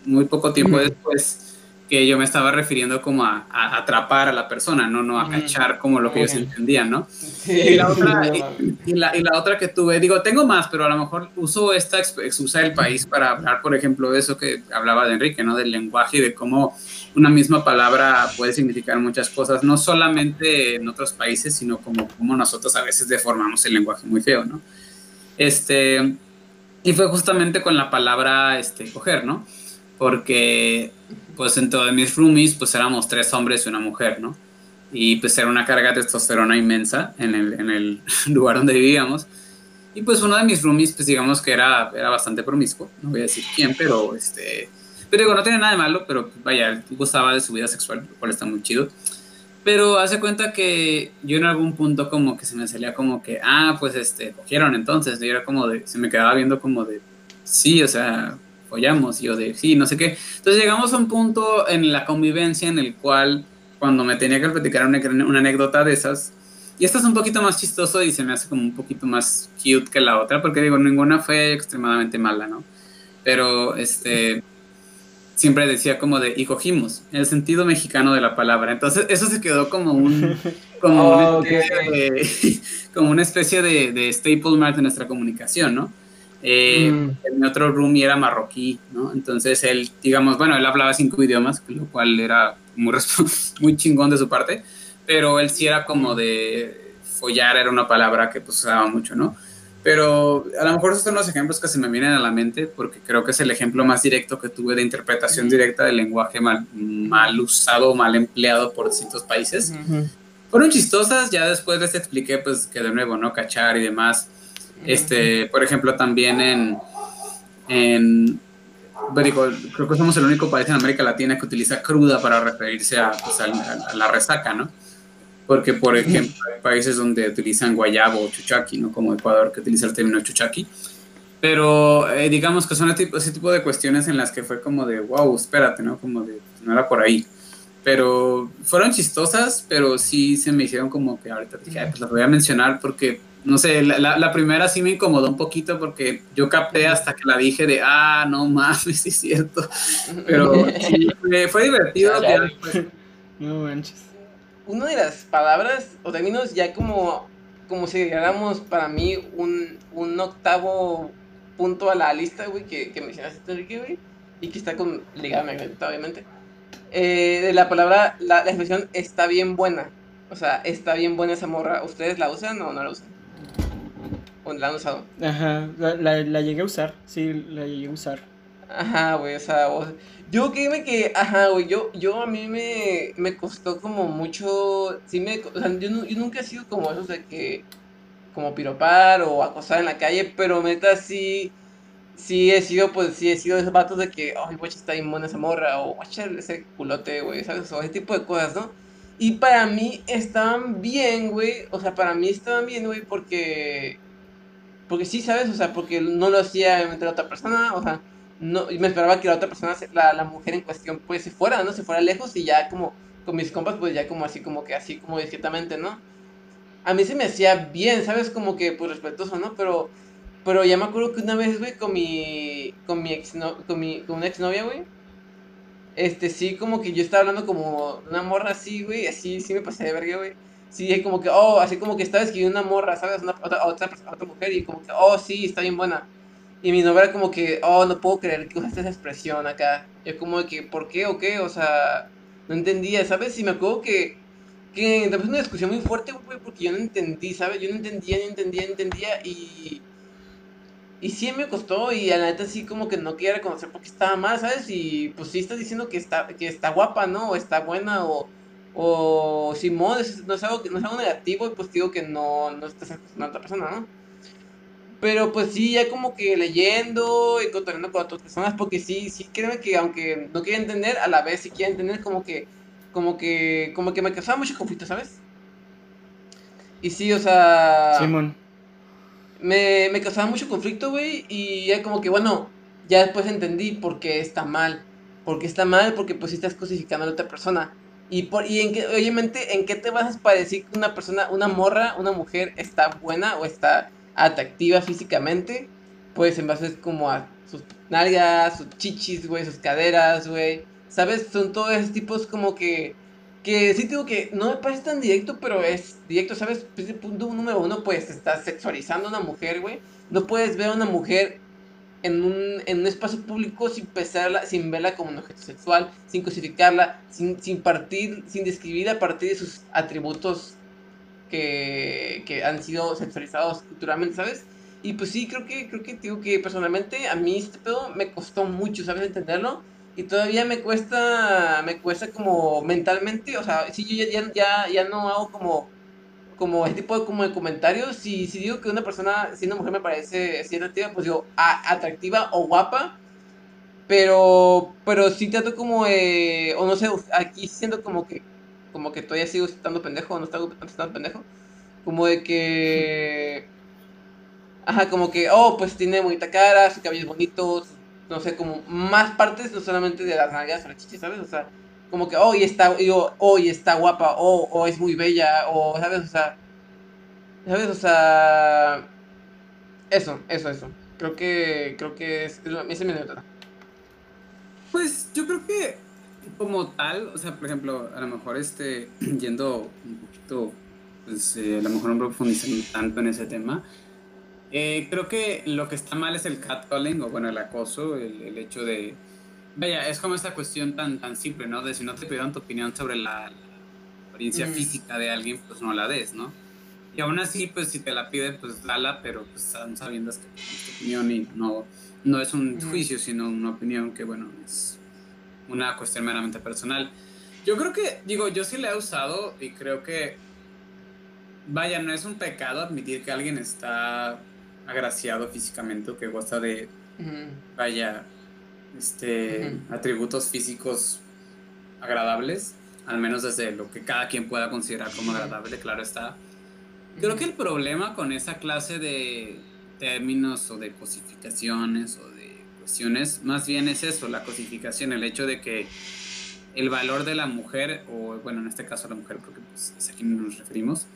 muy poco tiempo después, que yo me estaba refiriendo como a, a atrapar a la persona, no, no a cachar como lo que ellos entendían, ¿no? Y la, otra, y- y la, y la otra que tuve, digo, tengo más, pero a lo mejor uso esta excusa del país para hablar, por ejemplo, de eso que hablaba de Enrique, ¿no? Del lenguaje y de cómo una misma palabra puede significar muchas cosas, no solamente en otros países, sino como, como nosotros a veces deformamos el lenguaje muy feo, ¿no? Este, y fue justamente con la palabra este, coger, ¿no? Porque, pues, dentro de mis roomies, pues éramos tres hombres y una mujer, ¿no? y pues era una carga de testosterona inmensa en el, en el lugar donde vivíamos. Y pues uno de mis roomies, pues digamos que era, era bastante promiscuo, no voy a decir quién, pero este... Pero digo, no tiene nada de malo, pero vaya, gustaba de su vida sexual, lo cual está muy chido. Pero hace cuenta que yo en algún punto como que se me salía como que, ah, pues este, cogieron entonces, y era como de, se me quedaba viendo como de, sí, o sea, follamos, y yo de, sí, no sé qué. Entonces llegamos a un punto en la convivencia en el cual cuando me tenía que platicar una, una, anécdota de esas. Y esta es un poquito más chistoso y se me hace como un poquito más cute que la otra, porque digo, ninguna fue extremadamente mala, ¿no? Pero este siempre decía como de y cogimos, en el sentido mexicano de la palabra. Entonces, eso se quedó como un como, Oh, una, especie ok. de, como una especie de, de staple mark de nuestra comunicación, ¿no? Eh, Mm. Mi otro roomie era marroquí, ¿no? Entonces él, digamos, bueno, él hablaba cinco idiomas, lo cual era muy, muy chingón de su parte, pero él sí era como de follar, era una palabra que pues usaba mucho, ¿no? Pero a lo mejor esos son los ejemplos que se me vienen a la mente, porque creo que es el ejemplo más directo que tuve de interpretación directa del lenguaje mal, mal usado, mal empleado por distintos países. Fueron chistosas, ya después les expliqué, pues, que de nuevo, ¿no? Cachar y demás. Este, por ejemplo, también en, en bueno, digo, creo que somos el único país en América Latina que utiliza cruda para referirse a, pues, a, a la resaca, ¿no? Porque, por ejemplo, hay países donde utilizan guayabo o chuchaqui, ¿no? Como Ecuador, que utiliza el término chuchaqui. Pero eh, digamos que son ese tipo, ese tipo de cuestiones en las que fue como de, wow, espérate, ¿no? Como de, no era por ahí. Pero fueron chistosas, pero sí se me hicieron como que ahorita dije, "Ay, pues las voy a mencionar porque, no sé, la, la, la primera sí me incomodó un poquito porque yo capté hasta que la dije de, ah, no mames, sí es cierto. Pero sí, fue, fue divertido. Ya No manches. Una de las palabras o términos ya como, como si agregáramos para mí un, un octavo punto a la lista, güey, que, que mencionaste Enrique, güey, y que está con, ligada a obviamente. Eh, de la palabra, la, la expresión está bien buena. O sea, está bien buena esa morra. ¿Ustedes la usan o no la usan? ¿O la han usado? Ajá, la, la, la llegué a usar, sí, la llegué a usar. Ajá, güey, o sea, o- yo créeme que, ajá, güey, yo, yo a mí me, me costó como mucho, sí me, o sea, yo, yo nunca he sido como esos de que, como piropar o acosar en la calle, pero neta sí, sí he sido, pues, sí he sido de esos vatos de que, ay, guacha, está buena esa morra, o guacha, ese culote, güey, ¿sabes? O ese tipo de cosas, ¿no? Y para mí estaban bien, güey, o sea, para mí estaban bien, güey, porque, porque sí, ¿sabes? O sea, porque no lo hacía entre otra persona, o sea, no, me esperaba que la otra persona, la, la mujer en cuestión, pues se fuera, ¿no? Se fuera lejos y ya como con mis compas, pues ya como así, como que así, como discretamente, ¿no? A mí se me hacía bien, ¿sabes? Como que, pues respetuoso, ¿no? Pero, pero ya me acuerdo que una vez, güey, con mi, con mi ex, con mi, con una exnovia, güey, este, sí, como que yo estaba hablando como una morra así, güey, así, sí me pasé de verga, güey. Sí, dije como que, oh, así como que estaba escribiendo una morra, ¿sabes? Una, otra, otra, otra mujer y como que, oh, sí, está bien buena. Y mi novia era como que, oh, no puedo creer que usaste esa expresión acá. Yo como que, ¿por qué o qué? O sea, no entendía, ¿sabes? Y me acuerdo que, que después una discusión muy fuerte, güey, porque yo no entendí, ¿sabes? Yo no entendía, no entendía, no entendía y... Y sí me costó y a la neta sí como que no quería reconocer porque estaba mal, ¿sabes? Y pues sí estás diciendo que está, que está guapa, ¿no? O está buena o... O Simón, es- no es algo, que- no es algo negativo, y pues digo que no, no estás acostumbrando a otra persona, ¿no? Pero pues sí, ya como que leyendo y contactando con otras personas, porque sí, sí, créeme que aunque no quiera entender, a la vez sí quiera entender como que, como que, como que me causaba mucho conflicto, ¿sabes? Y sí, o sea, Simón. me, me causaba mucho conflicto, güey, y ya como que, bueno, ya después entendí por qué está mal. Porque está mal, porque pues sí estás cosificando a la otra persona. Y, por, y en que, obviamente, ¿en qué te vas para decir que una persona, una morra, una mujer está buena o está atractiva físicamente? Pues en base como a sus nalgas, sus chichis, güey, sus caderas, güey. ¿Sabes? Son todos esos tipos como que... Que sí digo que no me parece tan directo, pero es directo, ¿sabes? Pues, punto número uno, pues estás sexualizando a una mujer, güey. No puedes ver a una mujer en un, en un espacio público sin pesarla, sin verla como un objeto sexual, sin cosificarla, sin, sin partir, sin describirla a partir de sus atributos que, que han sido sexualizados culturalmente, ¿sabes? Y pues sí, creo que, creo que digo que personalmente a mí este pedo me costó mucho, ¿sabes? Entenderlo. Y todavía me cuesta, me cuesta como mentalmente, o sea, si yo ya, ya, ya no hago como como este tipo de, como de comentarios, si, si digo que una persona, si una mujer me parece atractiva, pues digo atractiva o guapa, pero, pero sí trato como, eh, o no sé, aquí siento como que, como que todavía sigo estando pendejo, o no estando, estando pendejo, como de que, ajá, como que, oh, pues tiene bonita cara, su cabello es no sé, como más partes, no solamente de las nalgas las chichis, ¿sabes? O sea, como que hoy está, hoy está guapa, o, o es muy bella, o, ¿sabes? O sea, ¿sabes? O sea, eso, eso, eso. Creo que, creo que es, es, es mi anécdota. Pues yo creo que como tal, o sea, por ejemplo, a lo mejor este, yendo un poquito, pues eh, a lo mejor no profundizando tanto en ese tema, eh, creo que lo que está mal es el catcalling, o bueno, el acoso, el, el hecho de Vaya, es como esta cuestión tan, tan simple, ¿no? De si no te pidieron tu opinión sobre la, apariencia física de alguien, pues no la des, ¿no? Y aún así, pues si te la piden, pues dala, pero pues están sabiendo que es tu opinión y no, no es un juicio, sino una opinión que, bueno, es una cuestión meramente personal. Yo creo que, digo, yo sí la he usado y creo que, vaya, no es un pecado admitir que alguien está agraciado físicamente o que goza de, vaya, este, atributos físicos agradables, al menos desde lo que cada quien pueda considerar como agradable, claro está. Creo que el problema con esa clase de términos o de cosificaciones o de cuestiones, más bien es eso, la cosificación, el hecho de que el valor de la mujer, o bueno, en este caso la mujer, porque pues, es a quien nos referimos,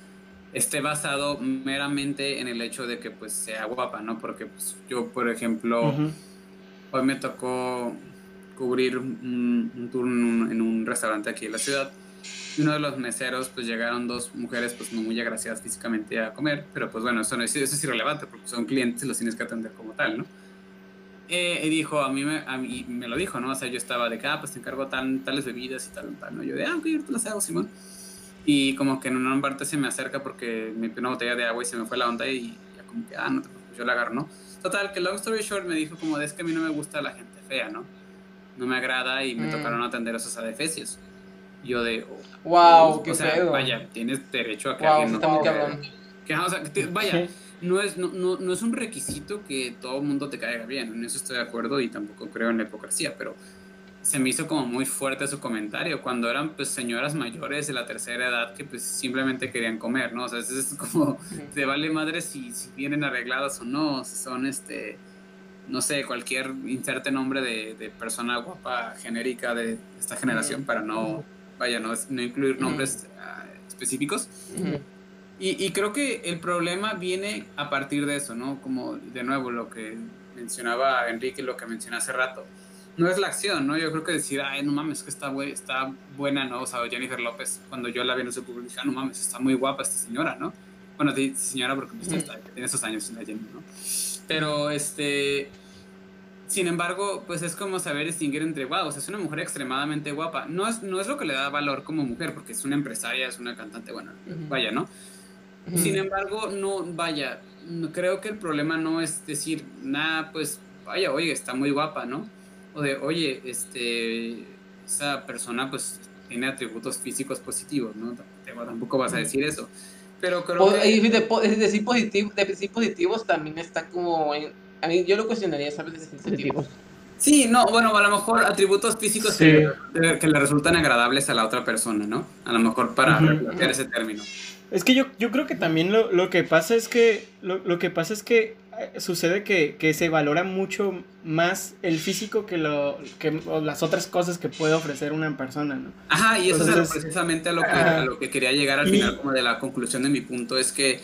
esté basado meramente en el hecho de que pues sea guapa, ¿no? Porque pues, yo, por ejemplo, Hoy me tocó cubrir un, turno en un restaurante aquí en la ciudad. Y uno de los meseros, pues llegaron dos mujeres, pues no muy agraciadas físicamente a comer, pero pues bueno, eso, no es, eso es irrelevante porque son clientes y los tienes que atender como tal, ¿no? Eh, y dijo, a mí, me, a mí me lo dijo, ¿no? O sea, yo estaba de acá, ah, pues te encargo tal, tales bebidas y tal, tal, ¿no? Yo de, ah, ok, te las hago, Simón. Y como que en una parte se me acerca porque me pidió una botella de agua y se me fue la onda y ya como que, ah, no te preocupes, yo la agarro, ¿no? Total, que long story short me dijo como, es que a mí no me gusta la gente fea, ¿no? No me agrada y me mm. tocaron atender esos adefesios. Yo de... Oh, wow, qué o sea, Vaya, tienes derecho a que alguien está muy cabrón. Que, o sea, vaya, no es, no, no, no, es un requisito que todo el mundo te caiga bien, en eso estoy de acuerdo y tampoco creo en la hipocresía, pero se me hizo como muy fuerte su comentario cuando eran pues señoras mayores de la tercera edad que pues simplemente querían comer, ¿no? O sea, es como, te vale madre si, si vienen arregladas o no, si son este, no sé, cualquier inserte nombre de, de persona guapa genérica de esta generación para no, vaya, no, no incluir nombres ah, específicos. Y, y, creo que el problema viene a partir de eso, ¿no? Como de nuevo lo que mencionaba Enrique, lo que mencioné hace rato no es la acción, ¿no? Yo creo que decir, ay, no mames, que está, está buena, ¿no? O sea, Jennifer López, cuando yo la vi en su público, dije, ah, no mames, está muy guapa esta señora, ¿no? Bueno, señora porque pues, está, tiene esos años la Jenny, ¿no? Pero, este, sin embargo, pues es como saber distinguir entre, wow, o sea, es una mujer extremadamente guapa. No es, no es lo que le da valor como mujer, porque es una empresaria, es una cantante, bueno, vaya, ¿no? Sin embargo, no, vaya, creo que el problema no es decir, nada, pues, vaya, oye, está muy guapa, ¿no? O de, oye, este, esa persona pues tiene atributos físicos positivos, ¿no? Tampoco vas a decir eso. Pero creo que... De, de, decir positivo, de decir positivos también está como... a mí yo lo cuestionaría, ¿sabes? De positivos. Sí, no, bueno, a lo mejor atributos físicos que, que, le resultan agradables a la otra persona, ¿no? A lo mejor para uh ese término. Es que yo, yo creo que también lo, lo que pasa es que lo, lo, que pasa es que sucede que, que, se valora mucho más el físico que, lo, que las otras cosas que puede ofrecer una persona, ¿no? Ajá, y eso es precisamente a lo, que, a lo que quería llegar al final, como de la conclusión de mi punto, es que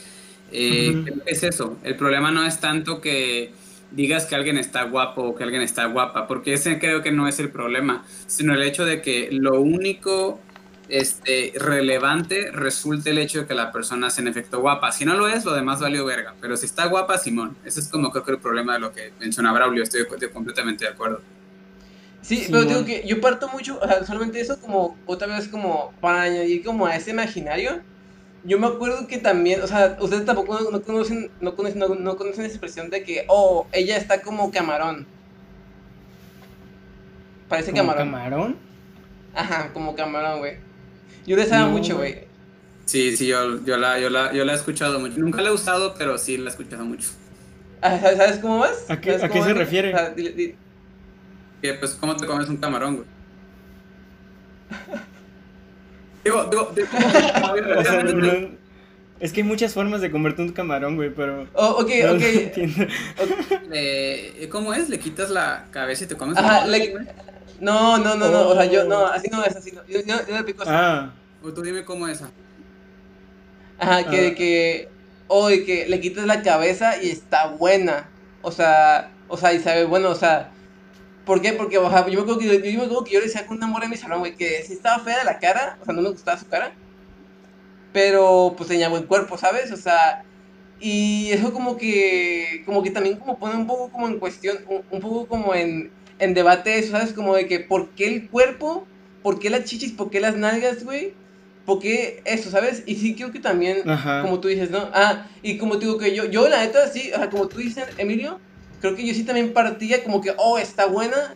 eh, es eso, el problema no es tanto que digas que alguien está guapo o que alguien está guapa, porque ese creo que no es el problema, sino el hecho de que lo único este, relevante resulte el hecho de que la persona sea en efecto guapa. Si no lo es, lo demás valió verga. Pero si está guapa, Simón. Ese es como creo que el problema de lo que menciona Braulio. Estoy, completamente de acuerdo. Sí, pero digo que yo parto mucho, o sea, solamente eso como otra vez como para añadir como a ese imaginario. Yo me acuerdo que también, o sea, ustedes tampoco no, conocen, no conocen, no, conocen esa expresión de que, oh, ella está como camarón. Parece camarón. ¿Camarón? Ajá, como camarón, güey. Yo le sabía mucho, güey. Sí, sí, yo, yo, la, yo, la, yo la he escuchado mucho. Nunca la he usado, pero sí la he escuchado mucho. Ah, ¿Sabes cómo vas? ¿A qué, ¿a qué se refiere? Que, pues, ¿cómo te comes un camarón, güey? digo, digo, digo o sea, es que hay muchas formas de comerte un camarón, güey, pero... Oh, ok, no ok. Eh, ¿Cómo es? ¿Le quitas la cabeza y te comes Ajá, le... No, no, no, no, o sea, yo, no, así no es, así no. Yo, yo, yo le pico así. Ah. O tú dime cómo es esa. Ajá, que, ah. que, o de que le quitas la cabeza y está buena. O sea, o sea, y sabe, bueno, o sea, ¿por qué? Porque, o sea, yo me acuerdo que yo, yo, me acuerdo que yo le decía con una morra en mi salón, güey, que sí estaba fea de la cara, o sea, no me gustaba su cara, pero pues tenía buen cuerpo, ¿sabes? O sea, y eso como que, como que también como pone un poco como en cuestión, un, un poco como en en debate eso, ¿sabes? Como de que, ¿por qué el cuerpo? ¿Por qué las chichis? ¿Por qué las nalgas, güey? ¿Por qué eso, sabes? Y sí creo que también, como tú dices, ¿no? Ah, y como te digo que yo, yo la neta, sí, o sea, como tú dices, Emilio, creo que yo sí también partía como que, oh, está buena,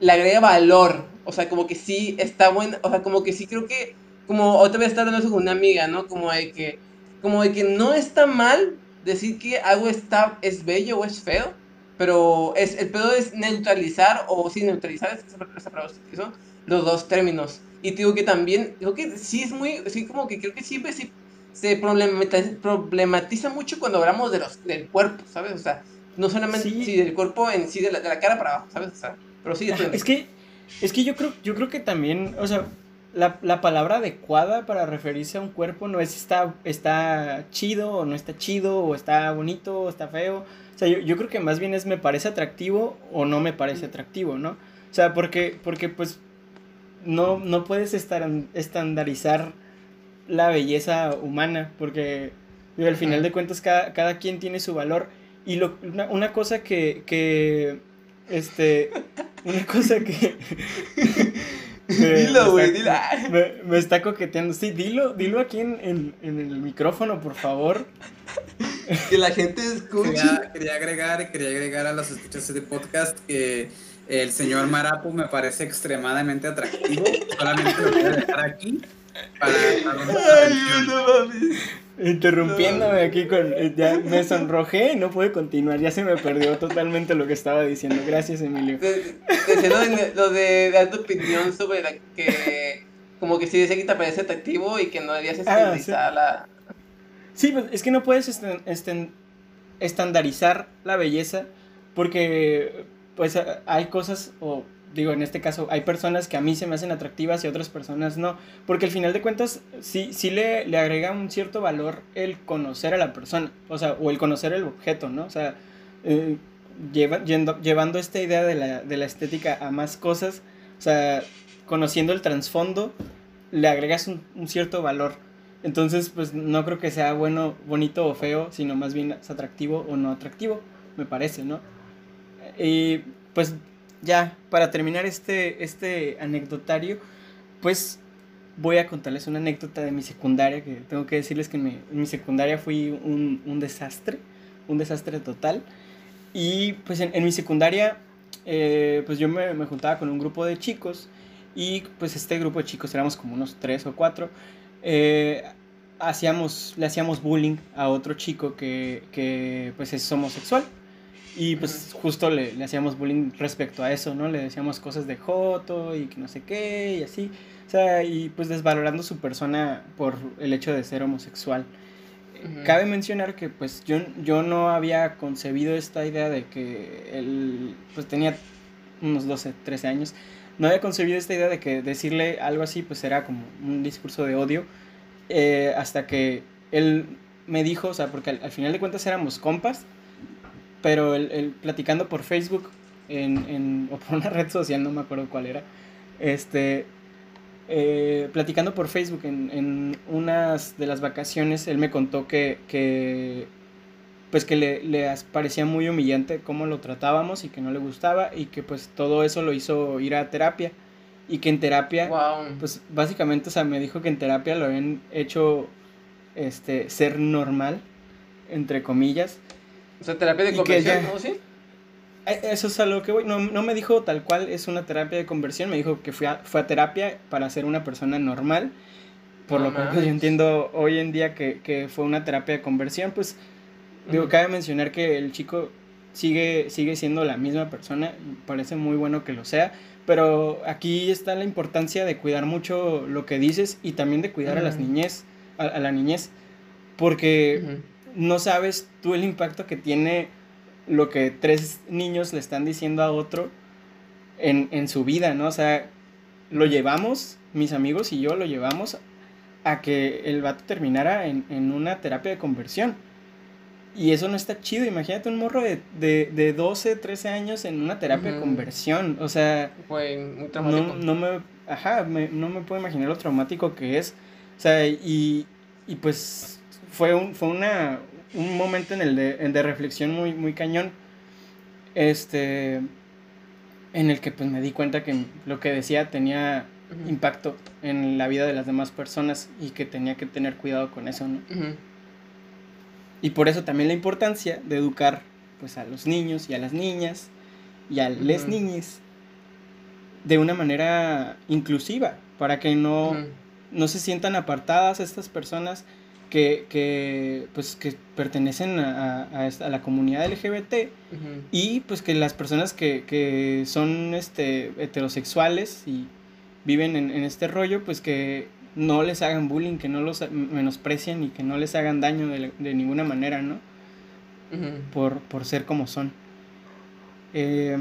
le agrega valor. O sea, como que sí está buena, o sea, como que sí creo que, como otra vez estar hablando con una amiga, ¿no? Como de que, como de que no está mal decir que algo está, es bello o es feo pero es, el pedo es neutralizar o sin neutralizar, esa los dos términos. Y digo que también, creo que sí es muy, sí como que creo que siempre sí, se problematiza, mucho cuando hablamos de los, del cuerpo, ¿sabes? O sea, no solamente sí. del cuerpo en sí, de la, de la, cara para abajo, ¿sabes? O sea, pero sí. Es que, es que yo creo, yo creo que también, o sea, la, la, palabra adecuada para referirse a un cuerpo no es está, está chido o no está chido o está bonito o está feo o sea, yo, creo que más bien es me parece atractivo o no me parece atractivo, ¿no? O sea, porque, porque pues no, no puedes estar, estandarizar la belleza humana, porque al final de cuentas cada, cada quien tiene su valor. Y lo, una, una cosa que, que, este, una cosa que... dilo, güey, dilo. Me, está coqueteando. Sí, dilo, dilo aquí en, en, en el micrófono, por favor. que la gente escuche. Quería, agregar, quería agregar a los escuchas de podcast que el señor Marapu me parece extremadamente atractivo. Solamente lo quiero dejar aquí para, Interrumpiéndome aquí con. Ya me sonrojé y no pude continuar. Ya se me perdió totalmente lo que estaba diciendo. Gracias, Emilio. Decía lo de, lo de dar tu opinión sobre la que. Como que si dice que te parece atractivo y que no debías ah, estilizar la Sí, pues es que no puedes estandarizar la belleza porque pues hay cosas, o digo en este caso, hay personas que a mí se me hacen atractivas y otras personas no, porque al final de cuentas sí, sí le, le agrega un cierto valor el conocer a la persona, o sea, o el conocer el objeto, ¿no? O sea, eh, llevando esta idea de la, de la estética a más cosas, o sea, conociendo el trasfondo, le agregas un, un cierto valor. Entonces, pues no creo que sea bueno, bonito o feo, sino más bien es atractivo o no atractivo, me parece, ¿no? Y pues ya, para terminar este, este anecdotario, pues voy a contarles una anécdota de mi secundaria, que tengo que decirles que en mi, secundaria fui un, un, desastre, un desastre total. Y pues en, mi secundaria, eh, pues yo me, me, juntaba con un grupo de chicos y pues este grupo de chicos éramos como unos tres o cuatro eh, hacíamos, le hacíamos bullying a otro chico que, que pues es homosexual. Y pues justo le, le, hacíamos bullying respecto a eso, ¿no? Le decíamos cosas de joto y que no sé qué y así. O sea, y pues desvalorando su persona por el hecho de ser homosexual. cabe mencionar que pues yo, yo no había concebido esta idea de que él pues tenía unos 12, 13 años, no había concebido esta idea de que decirle algo así pues era como un discurso de odio, eh, hasta que él me dijo, o sea, porque al, final de cuentas éramos compas, pero él, platicando por Facebook en, en, o por una red social, no me acuerdo cuál era, este, eh, platicando por Facebook en, en, unas de las vacaciones, él me contó que, que pues que le, le, parecía muy humillante cómo lo tratábamos y que no le gustaba y que pues todo eso lo hizo ir a terapia y que en terapia, pues básicamente, o sea, me dijo que en terapia lo habían hecho este, ser normal, entre comillas. O sea, terapia de conversión, ¿no? ¿Sí? Eh, eso es a lo que voy. No, no, me dijo tal cual es una terapia de conversión, me dijo que fue a, fue a terapia para ser una persona normal. Por lo cual pues, yo entiendo hoy en día que, que, fue una terapia de conversión, pues digo, cabe mencionar que el chico sigue, sigue siendo la misma persona, parece muy bueno que lo sea, pero aquí está la importancia de cuidar mucho lo que dices y también de cuidar a las niñez, a, la niñez, porque no sabes tú el impacto que tiene lo que tres niños le están diciendo a otro en, en su vida, ¿no? O sea, lo llevamos, mis amigos y yo lo llevamos a que el vato terminara en, en una terapia de conversión. Y eso no está chido. Imagínate un morro de, de, de 12, 13 años en una terapia de conversión. O sea. Fue muy traumático. No, no me. Ajá, me, no me puedo imaginar lo traumático que es. O sea, y, y pues fue, un, fue una, un momento en el de, de reflexión muy, muy cañón. Este, en el que pues me di cuenta que lo que decía tenía impacto en la vida de las demás personas y que tenía que tener cuidado con eso, ¿no? Y por eso también la importancia de educar pues a los niños y a las niñas y a les niñes de una manera inclusiva para que no, no se sientan apartadas estas personas que, que, pues, que pertenecen a, a, a, la comunidad LGBT y pues que las personas que, que son este, heterosexuales y viven en, en, este rollo, pues que no les hagan bullying, que no los menosprecien y que no les hagan daño de, de ninguna manera, ¿no? por, por, ser como son. Eh,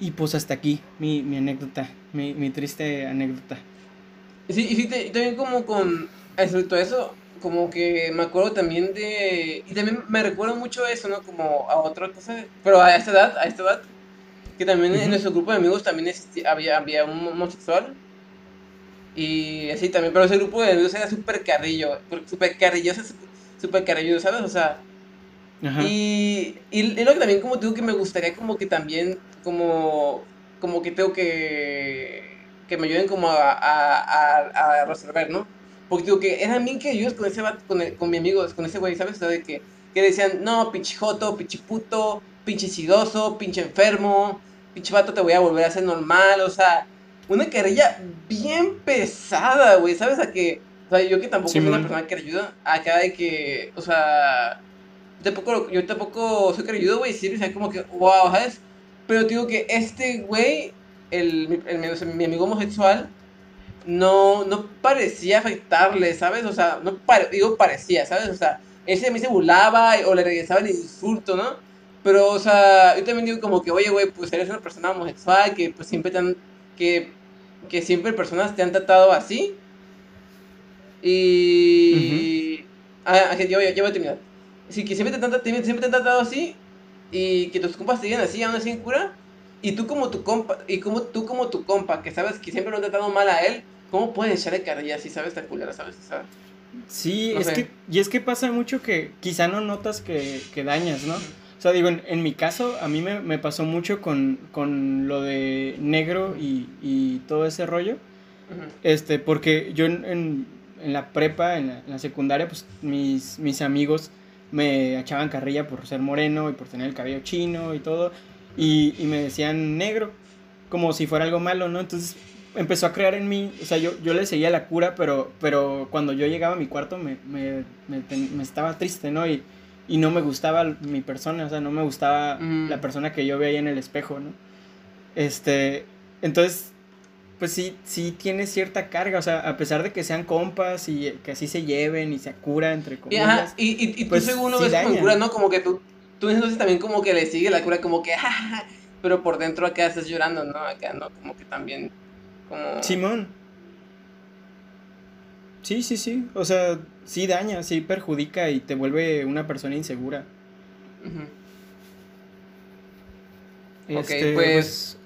y pues hasta aquí mi, mi anécdota, mi, mi, triste anécdota. Sí, y sí, también como con respecto a eso, como que me acuerdo también de... Y también me recuerda mucho eso, ¿no? Como a otra cosa, pero a esta edad, a esta edad, que también en nuestro grupo de amigos también había, había un homosexual. Y así también, pero ese grupo de amigos era súper carrillo, súper carrilloso, súper carrillo, ¿sabes? O sea... Y, y, y, lo que también como digo que me gustaría como que también, como, como que tengo que, que me ayuden como a, a, a, a resolver, ¿no? Porque digo que eran bien que ellos con ese con, con mi amigo, con ese güey, ¿sabes? O sea, de que, que decían, no, pinche joto, pinche puto, pinche sidoso, pinche enfermo, pinche vato te voy a volver a hacer normal, o sea, una querella bien pesada, güey, ¿sabes? A que, o sea, yo que tampoco soy una persona que ayuda, acá de que, o sea, tampoco, yo tampoco soy que ayuda, güey, sí, o sea, como que, wow, ¿sabes? Pero digo que este güey, el, el, mi amigo homosexual, no, no parecía afectarle, ¿sabes? O sea, no digo parecía, ¿sabes? O sea, ese a mí se burlaba o le regresaba el insulto, ¿no? Pero, o sea, yo también digo como que, oye, güey, pues eres una persona homosexual, que pues siempre te han, que, que siempre personas te han tratado así. Y... Ah, ya, voy, ya voy a terminar. Sí, que siempre te, han, siempre te han tratado así y que tus compas te digan así, aún así en cura. Y tú como tu compa, y como tú como tu compa, que sabes que siempre lo han tratado mal a él, ¿Cómo puedes echarle carrilla si sabes tan culera, sabes? sí, es que, y es que pasa mucho que quizá no notas que, que dañas, ¿no? O sea, digo, en, en mi caso, a mí me, me pasó mucho con, con, lo de negro y, y todo ese rollo. Este, porque yo en, en, en la prepa, en la, secundaria, pues mis, mis amigos me echaban carrilla por ser moreno y por tener el cabello chino y todo. Y, y me decían negro, como si fuera algo malo, ¿no? Entonces empezó a crear en mí, o sea, yo, yo le seguía la cura, pero, pero cuando yo llegaba a mi cuarto me, me, me, estaba triste, ¿no? Y, y, no me gustaba mi persona, o sea, no me gustaba mm. la persona que yo veía en el espejo, ¿no? Este, entonces, pues sí, sí tiene cierta carga, o sea, a pesar de que sean compas y que así se lleven y se cura entre comillas. Y, y, y, pues tú según lo ves como cura, ¿no? Como que tú, tú entonces también como que le sigue la cura, como que, pero por dentro acá estás llorando, ¿no? Acá, ¿no? Como que también, como... Simón. Sí, sí, sí, o sea, sí daña, sí perjudica y te vuelve una persona insegura. Este, pues, pues,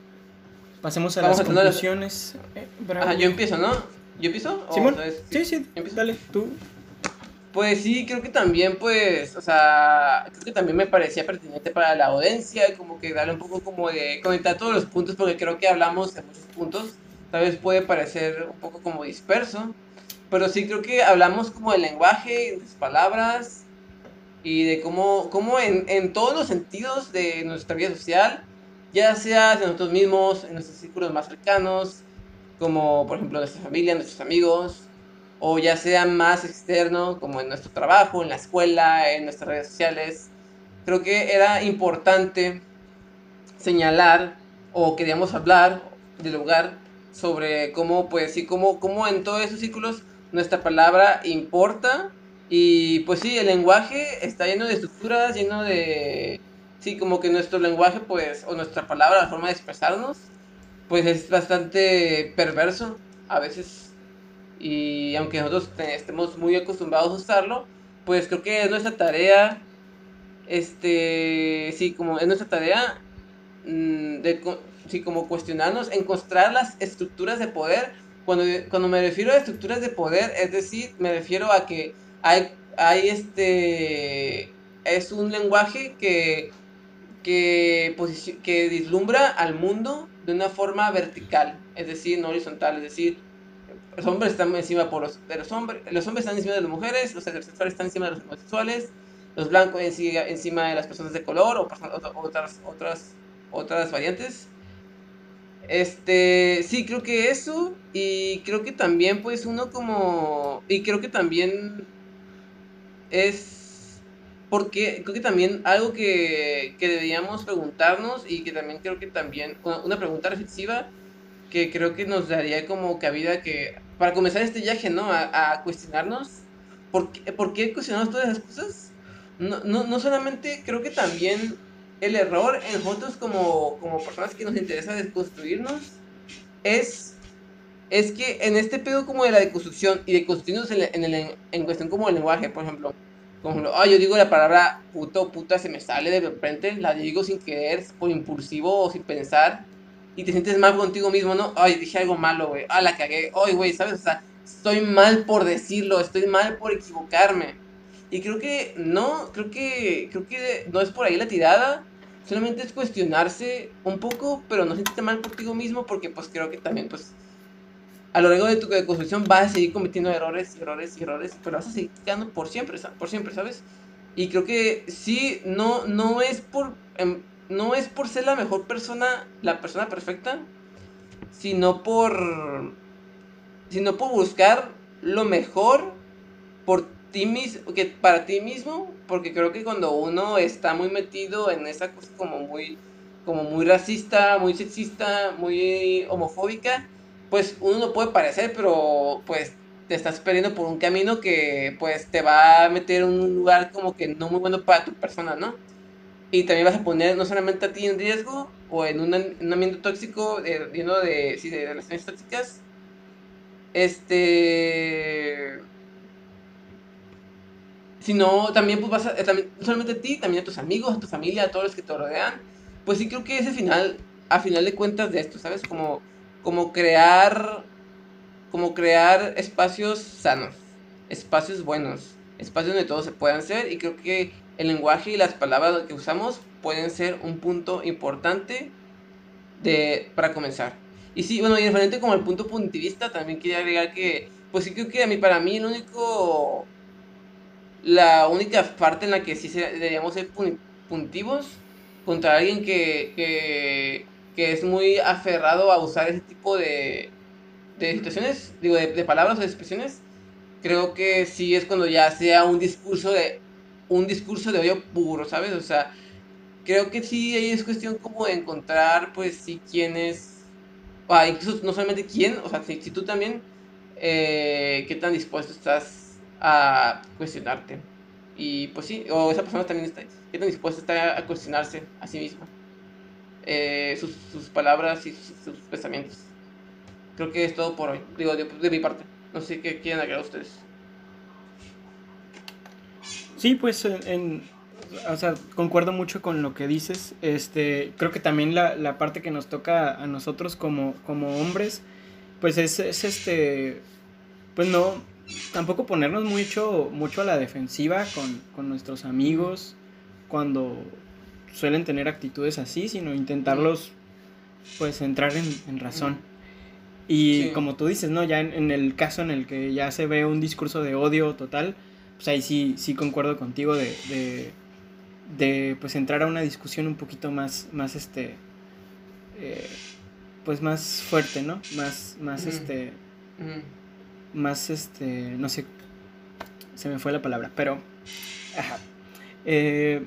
pasemos a las conclusiones. Ah, yo empiezo, ¿no? ¿Yo empiezo? ¿Simón? sí, sí, dale, tú. Pues sí, creo que también, pues, o sea, creo que también me parecía pertinente para la audiencia, como que darle un poco como de conectar todos los puntos, porque creo que hablamos de muchos puntos, tal vez puede parecer un poco como disperso, pero sí creo que hablamos como del lenguaje, de las palabras, y de cómo, cómo en, en todos los sentidos de nuestra vida social, ya sea de nosotros mismos, en nuestros círculos más cercanos, como por ejemplo nuestra familia, nuestros amigos, o ya sea más externo, como en nuestro trabajo, en la escuela, en nuestras redes sociales. Creo que era importante señalar o queríamos hablar del lugar sobre cómo, pues sí, cómo, cómo en todos esos círculos nuestra palabra importa y pues sí, el lenguaje está lleno de estructuras, lleno de sí, como que nuestro lenguaje, pues, o nuestra palabra, la forma de expresarnos, pues es bastante perverso a veces. Y aunque nosotros estemos muy acostumbrados a usarlo, pues creo que es nuestra tarea, este, sí, como es nuestra tarea mm, de, sí, como cuestionarnos, encontrar las estructuras de poder. Cuando, cuando me refiero a estructuras de poder, es decir, me refiero a que hay, hay este, es un lenguaje que que, que vislumbra al mundo de una forma vertical, es decir, no horizontal, es decir, los hombres están encima por los, de los hombres, los hombres están encima de las mujeres, los heterosexuales están encima de los homosexuales, los blancos encima de las personas de color o otras, otras, otras variantes. Este, sí, creo que eso y creo que también pues uno como y creo que también es porque creo que también algo que, que, deberíamos preguntarnos y que también creo que también una pregunta reflexiva que creo que nos daría como cabida que para comenzar este viaje, ¿no? A, cuestionarnos ¿por qué, por qué cuestionamos todas esas cosas. No, no, no, solamente creo que también el error en nosotros como, como personas que nos interesa desconstruirnos es, es que en este pedo como de la deconstrucción y de construirnos en, en, el, en cuestión como el lenguaje, por ejemplo, como, ah, yo digo la palabra puto, puta, se me sale de repente, la digo sin querer, por impulsivo o sin pensar, y te sientes mal contigo mismo, ¿no? Ay, dije algo malo, güey, ah, la cagué, ay, güey, ¿sabes? O sea, estoy mal por decirlo, estoy mal por equivocarme. Y creo que no, creo que, creo que no es por ahí la tirada, solamente es cuestionarse un poco, pero no sentirte mal contigo mismo, porque pues creo que también, pues, a lo largo de tu construcción vas a seguir cometiendo errores, errores errores, pero vas a seguir quedando por siempre, por siempre, ¿sabes? Y creo que sí, no, no es por em, no es por ser la mejor persona, la persona perfecta, sino por sino por buscar lo mejor por ti que para ti mismo, porque creo que cuando uno está muy metido en esa cosa como muy como muy racista, muy sexista, muy homofóbica, pues uno no puede parecer, pero pues te estás perdiendo por un camino que pues te va a meter en un lugar como que no muy bueno para tu persona, ¿no? Y también vas a poner no solamente a ti en riesgo o en un, ambiente tóxico, lleno de, sí, de relaciones tóxicas, este sino también pues vas a, también, no solamente a ti, también a tus amigos, a tu familia, a todos los que te rodean, pues sí creo que ese final, a final de cuentas de esto, ¿sabes? Como como crear, como crear espacios sanos, espacios buenos, espacios donde todos se puedan ser y creo que el lenguaje y las palabras que usamos pueden ser un punto importante de, para comenzar. Y sí, bueno, y referente como el punto puntivista, también quería agregar que, pues sí creo que a mí, para mí, el único, la única parte en la que sí deberíamos ser puntivos contra alguien que, que que es muy aferrado a usar ese tipo de, de situaciones, digo, de, palabras o de expresiones, creo que sí es cuando ya sea un discurso de un discurso de odio puro, ¿sabes? O sea, creo que sí ahí es cuestión como de encontrar, pues sí, quién es, o incluso no solamente quién, o sea, si, tú también, eh, qué tan dispuesto estás a cuestionarte. Y pues sí, o esa persona también está, tan dispuesta está a cuestionarse a sí misma. Eh, sus, sus, palabras y sus, pensamientos. Creo que es todo por hoy, digo, de, mi parte. No sé qué quieren agregar ustedes. Sí, pues en, o sea, concuerdo mucho con lo que dices. Este, creo que también la, la parte que nos toca a nosotros como, como hombres, pues es, es, este, pues no, tampoco ponernos mucho, mucho a la defensiva con, con nuestros amigos cuando suelen tener actitudes así, sino intentarlos, pues, entrar en, en razón. Y como tú dices, ¿no? Ya en, en, el caso en el que ya se ve un discurso de odio total, pues ahí sí, sí concuerdo contigo de de pues entrar a una discusión un poquito más, más este, eh, pues más fuerte, ¿no? Más, más este, más este, no sé, se me fue la palabra, pero, ajá. Eh,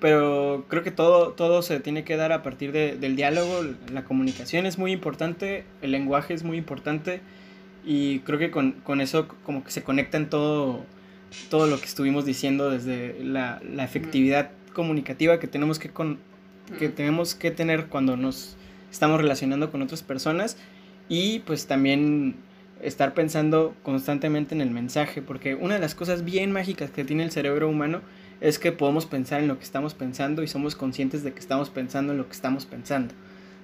pero creo que todo, todo se tiene que dar a partir del diálogo, la comunicación es muy importante, el lenguaje es muy importante y creo que con, con eso como que se conecta en todo todo lo que estuvimos diciendo desde la, la efectividad comunicativa que tenemos que, con, que tenemos que tener cuando nos estamos relacionando con otras personas y pues también estar pensando constantemente en el mensaje, porque una de las cosas bien mágicas que tiene el cerebro humano es que podemos pensar en lo que estamos pensando y somos conscientes de que estamos pensando en lo que estamos pensando.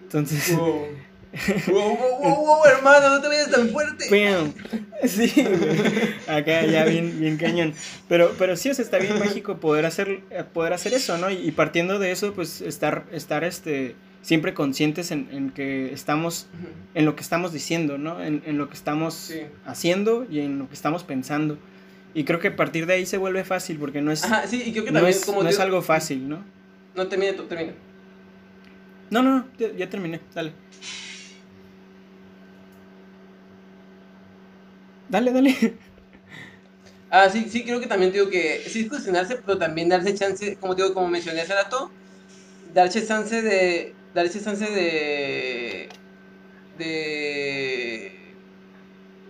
Entonces, wow, wow, wow, hermano, no te vayas tan fuerte. Sí, acá ya bien, bien cañón. Pero, pero sí, o sea, está bien mágico poder hacer, poder hacer eso, ¿no? Y, partiendo de eso, pues estar, estar este, siempre conscientes en, en, que estamos, en lo que estamos diciendo, ¿no? En, en lo que estamos haciendo y en lo que estamos pensando. Y creo que a partir de ahí se vuelve fácil, porque no es, sí, y creo que no es, no es algo fácil, ¿no? No, termine tú, termina. No, no, no, ya terminé, dale. Dale, dale. Ah, sí, sí, creo que también digo que sí cuestionarse, pero también darse chance, como digo, como mencioné hace rato, darse chance de. Darse chance de. de.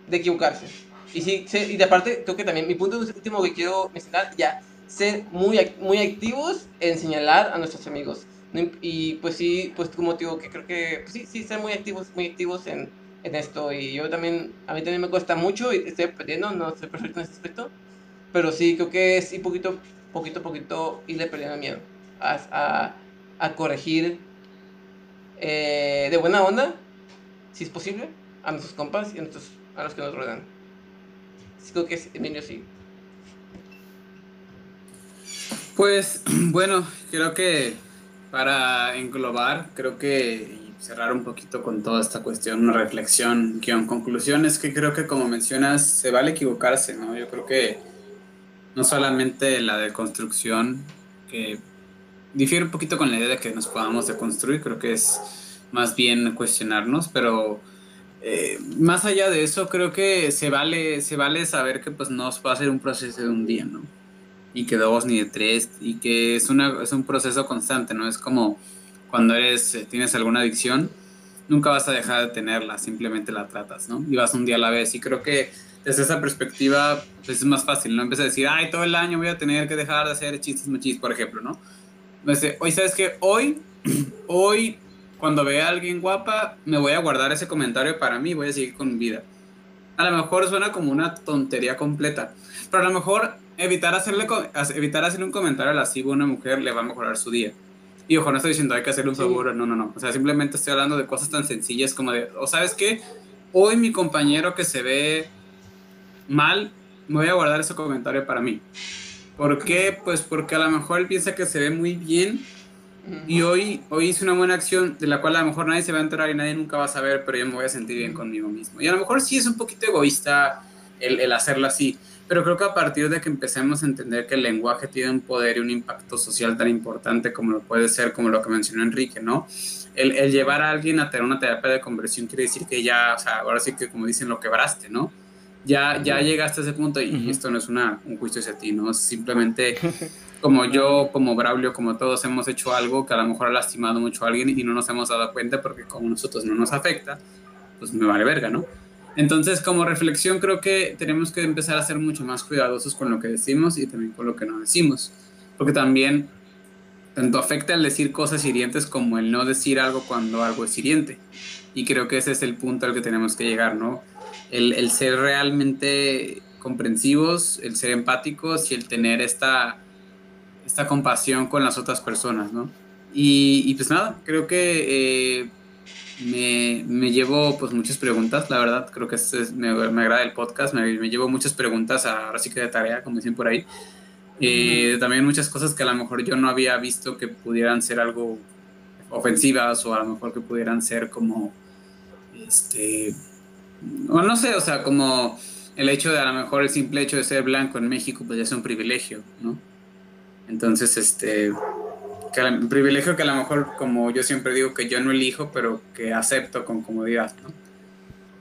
de equivocarse. Y sí, y de aparte, creo que también mi punto último que quiero mencionar, ya, ser muy, muy activos en señalar a nuestros amigos. Y pues sí, pues como digo, que creo que, pues sí, sí, ser muy activos, muy activos en en esto y yo también, a mí también me cuesta mucho y estoy aprendiendo, no soy perfecto en ese aspecto, pero sí creo que es y poquito, poquito, poquito irle perdiendo miedo a, a, a corregir eh, de buena onda, si es posible, a nuestros compas y a, nuestros, a los que nos rodean. Sí creo que es Emilio, sí. Pues bueno, creo que para englobar, creo que cerrar un poquito con toda esta cuestión, una reflexión, guion, conclusión, es que creo que como mencionas, se vale equivocarse, ¿no? Yo creo que no solamente la deconstrucción, que difiere un poquito con la idea de que nos podamos deconstruir, creo que es más bien cuestionarnos, pero eh, más allá de eso, creo que se vale, se vale saber que pues no va a ser un proceso de un día, ¿no? Y que dos ni de tres, y que es, una, es un proceso constante, ¿no? Es como cuando eres, eh, tienes alguna adicción, nunca vas a dejar de tenerla, simplemente la tratas, ¿no? Y vas un día a la vez. Y creo que desde esa perspectiva pues es más fácil, ¿no? Empieza a decir, ay, todo el año voy a tener que dejar de hacer chistes machistas, por ejemplo, ¿no? Entonces, hoy, ¿sabes qué? Hoy, hoy, cuando vea a alguien guapa, me voy a guardar ese comentario para mí, voy a seguir con mi vida. A lo mejor suena como una tontería completa, pero a lo mejor evitar hacerle, evitar hacer un comentario lascivo a una mujer le va a mejorar su día. Y ojo, no estoy diciendo hay que hacerle un favor, no, no, no. O sea, simplemente estoy hablando de cosas tan sencillas como de, o sabes qué, hoy mi compañero que se ve mal, me voy a guardar ese comentario para mí. ¿Por qué? Pues porque a lo mejor él piensa que se ve muy bien y hoy, hoy hice una buena acción de la cual a lo mejor nadie se va a enterar y nadie nunca va a saber, pero yo me voy a sentir bien conmigo mismo. Y a lo mejor sí es un poquito egoísta el, el hacerlo así, pero creo que a partir de que empecemos a entender que el lenguaje tiene un poder y un impacto social tan importante como lo puede ser, como lo que mencionó Enrique, ¿no? El, el llevar a alguien a tener una terapia de conversión quiere decir que ya, o sea, ahora sí que como dicen, lo quebraste, ¿no? Ya, ya llegaste a ese punto y esto no es una, un juicio hacia ti, ¿no? Simplemente como yo, como Braulio, como todos hemos hecho algo que a lo mejor ha lastimado mucho a alguien y no nos hemos dado cuenta porque como nosotros no nos afecta, pues me vale verga, ¿no? Entonces, como reflexión, creo que tenemos que empezar a ser mucho más cuidadosos con lo que decimos y también con lo que no decimos. Porque también tanto afecta el decir cosas hirientes como el no decir algo cuando algo es hiriente. Y creo que ese es el punto al que tenemos que llegar, ¿no? El, el ser realmente comprensivos, el ser empáticos y el tener esta, esta compasión con las otras personas, ¿no? Y, y pues nada, creo que eh, me, me, llevo pues muchas preguntas, la verdad, creo que es, me, me, agrada el podcast, me, me, llevo muchas preguntas ahora sí que de tarea, como dicen por ahí. Eh, también muchas cosas que a lo mejor yo no había visto que pudieran ser algo ofensivas o a lo mejor que pudieran ser como, este, o no sé, o sea, como el hecho de a lo mejor el simple hecho de ser blanco en México pues ya es un privilegio, ¿no? Entonces, este, un privilegio que a lo mejor, como yo siempre digo, que yo no elijo, pero que acepto con comodidad, ¿no?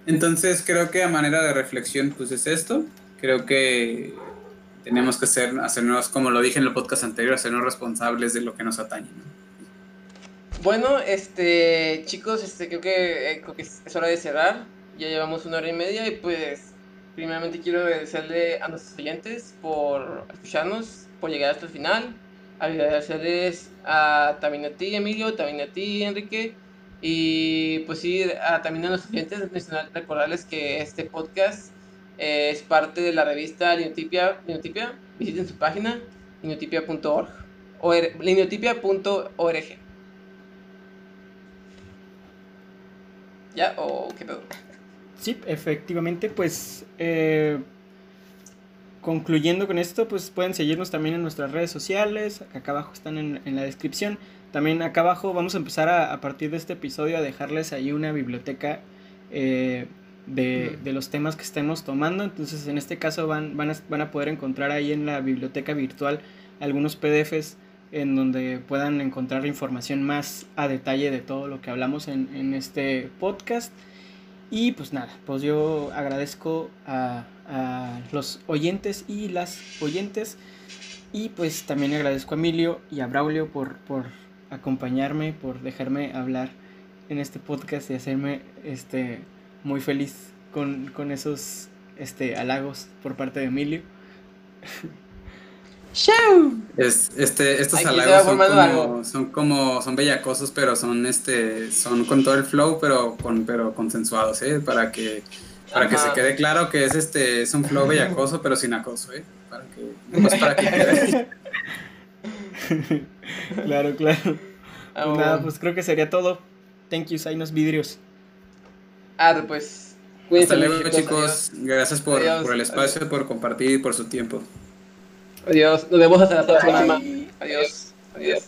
Entonces creo que a manera de reflexión, pues es esto. Creo que tenemos que ser, hacernos, como lo dije en el podcast anterior, hacernos responsables de lo que nos atañe, ¿no? Bueno, este, chicos, este, creo que, eh, creo que es hora de cerrar. Ya llevamos una hora y media y pues, primeramente quiero agradecerle a nuestros oyentes por escucharnos, por llegar hasta el final agradecerles a, también a ti, Emilio, también a ti, Enrique, y pues sí, a, también a los clientes, recordarles que este podcast es parte de la revista Linotipia, Linotipia visiten su página, linotipia.org, linotipia.org. ¿Ya? ¿O qué pedo? Sí, efectivamente, pues... Eh concluyendo con esto, pues pueden seguirnos también en nuestras redes sociales, acá abajo están en, en la descripción. También acá abajo vamos a empezar a, a, partir de este episodio a dejarles ahí una biblioteca eh, de, de, los temas que estemos tomando. Entonces en este caso van, van, a, van a poder encontrar ahí en la biblioteca virtual algunos PDFs en donde puedan encontrar información más a detalle de todo lo que hablamos en, en este podcast. Y pues nada, pues yo agradezco a, a los oyentes y las oyentes. Y pues también agradezco a Emilio y a Braulio por, por acompañarme, por dejarme hablar en este podcast y hacerme este, muy feliz con, con esos este, halagos por parte de Emilio. ¡Show! Es, este, estos halagos son como, son como, son bellacosos, pero son este, son con todo el flow, pero con, pero consensuados, ¿eh? Para que para que se quede claro que es este es un flow bellacoso, pero sin acoso, ¿eh? Para que, pues para que quede. claro, claro. Ah, pues nada, pues creo que sería todo. Thank you, Sainos Vidrios. Ah, pues. Hasta luego, chicos. Gracias por, por, el espacio, por compartir y por su tiempo. Adiós. Nos vemos hasta la próxima. Adiós. Adiós.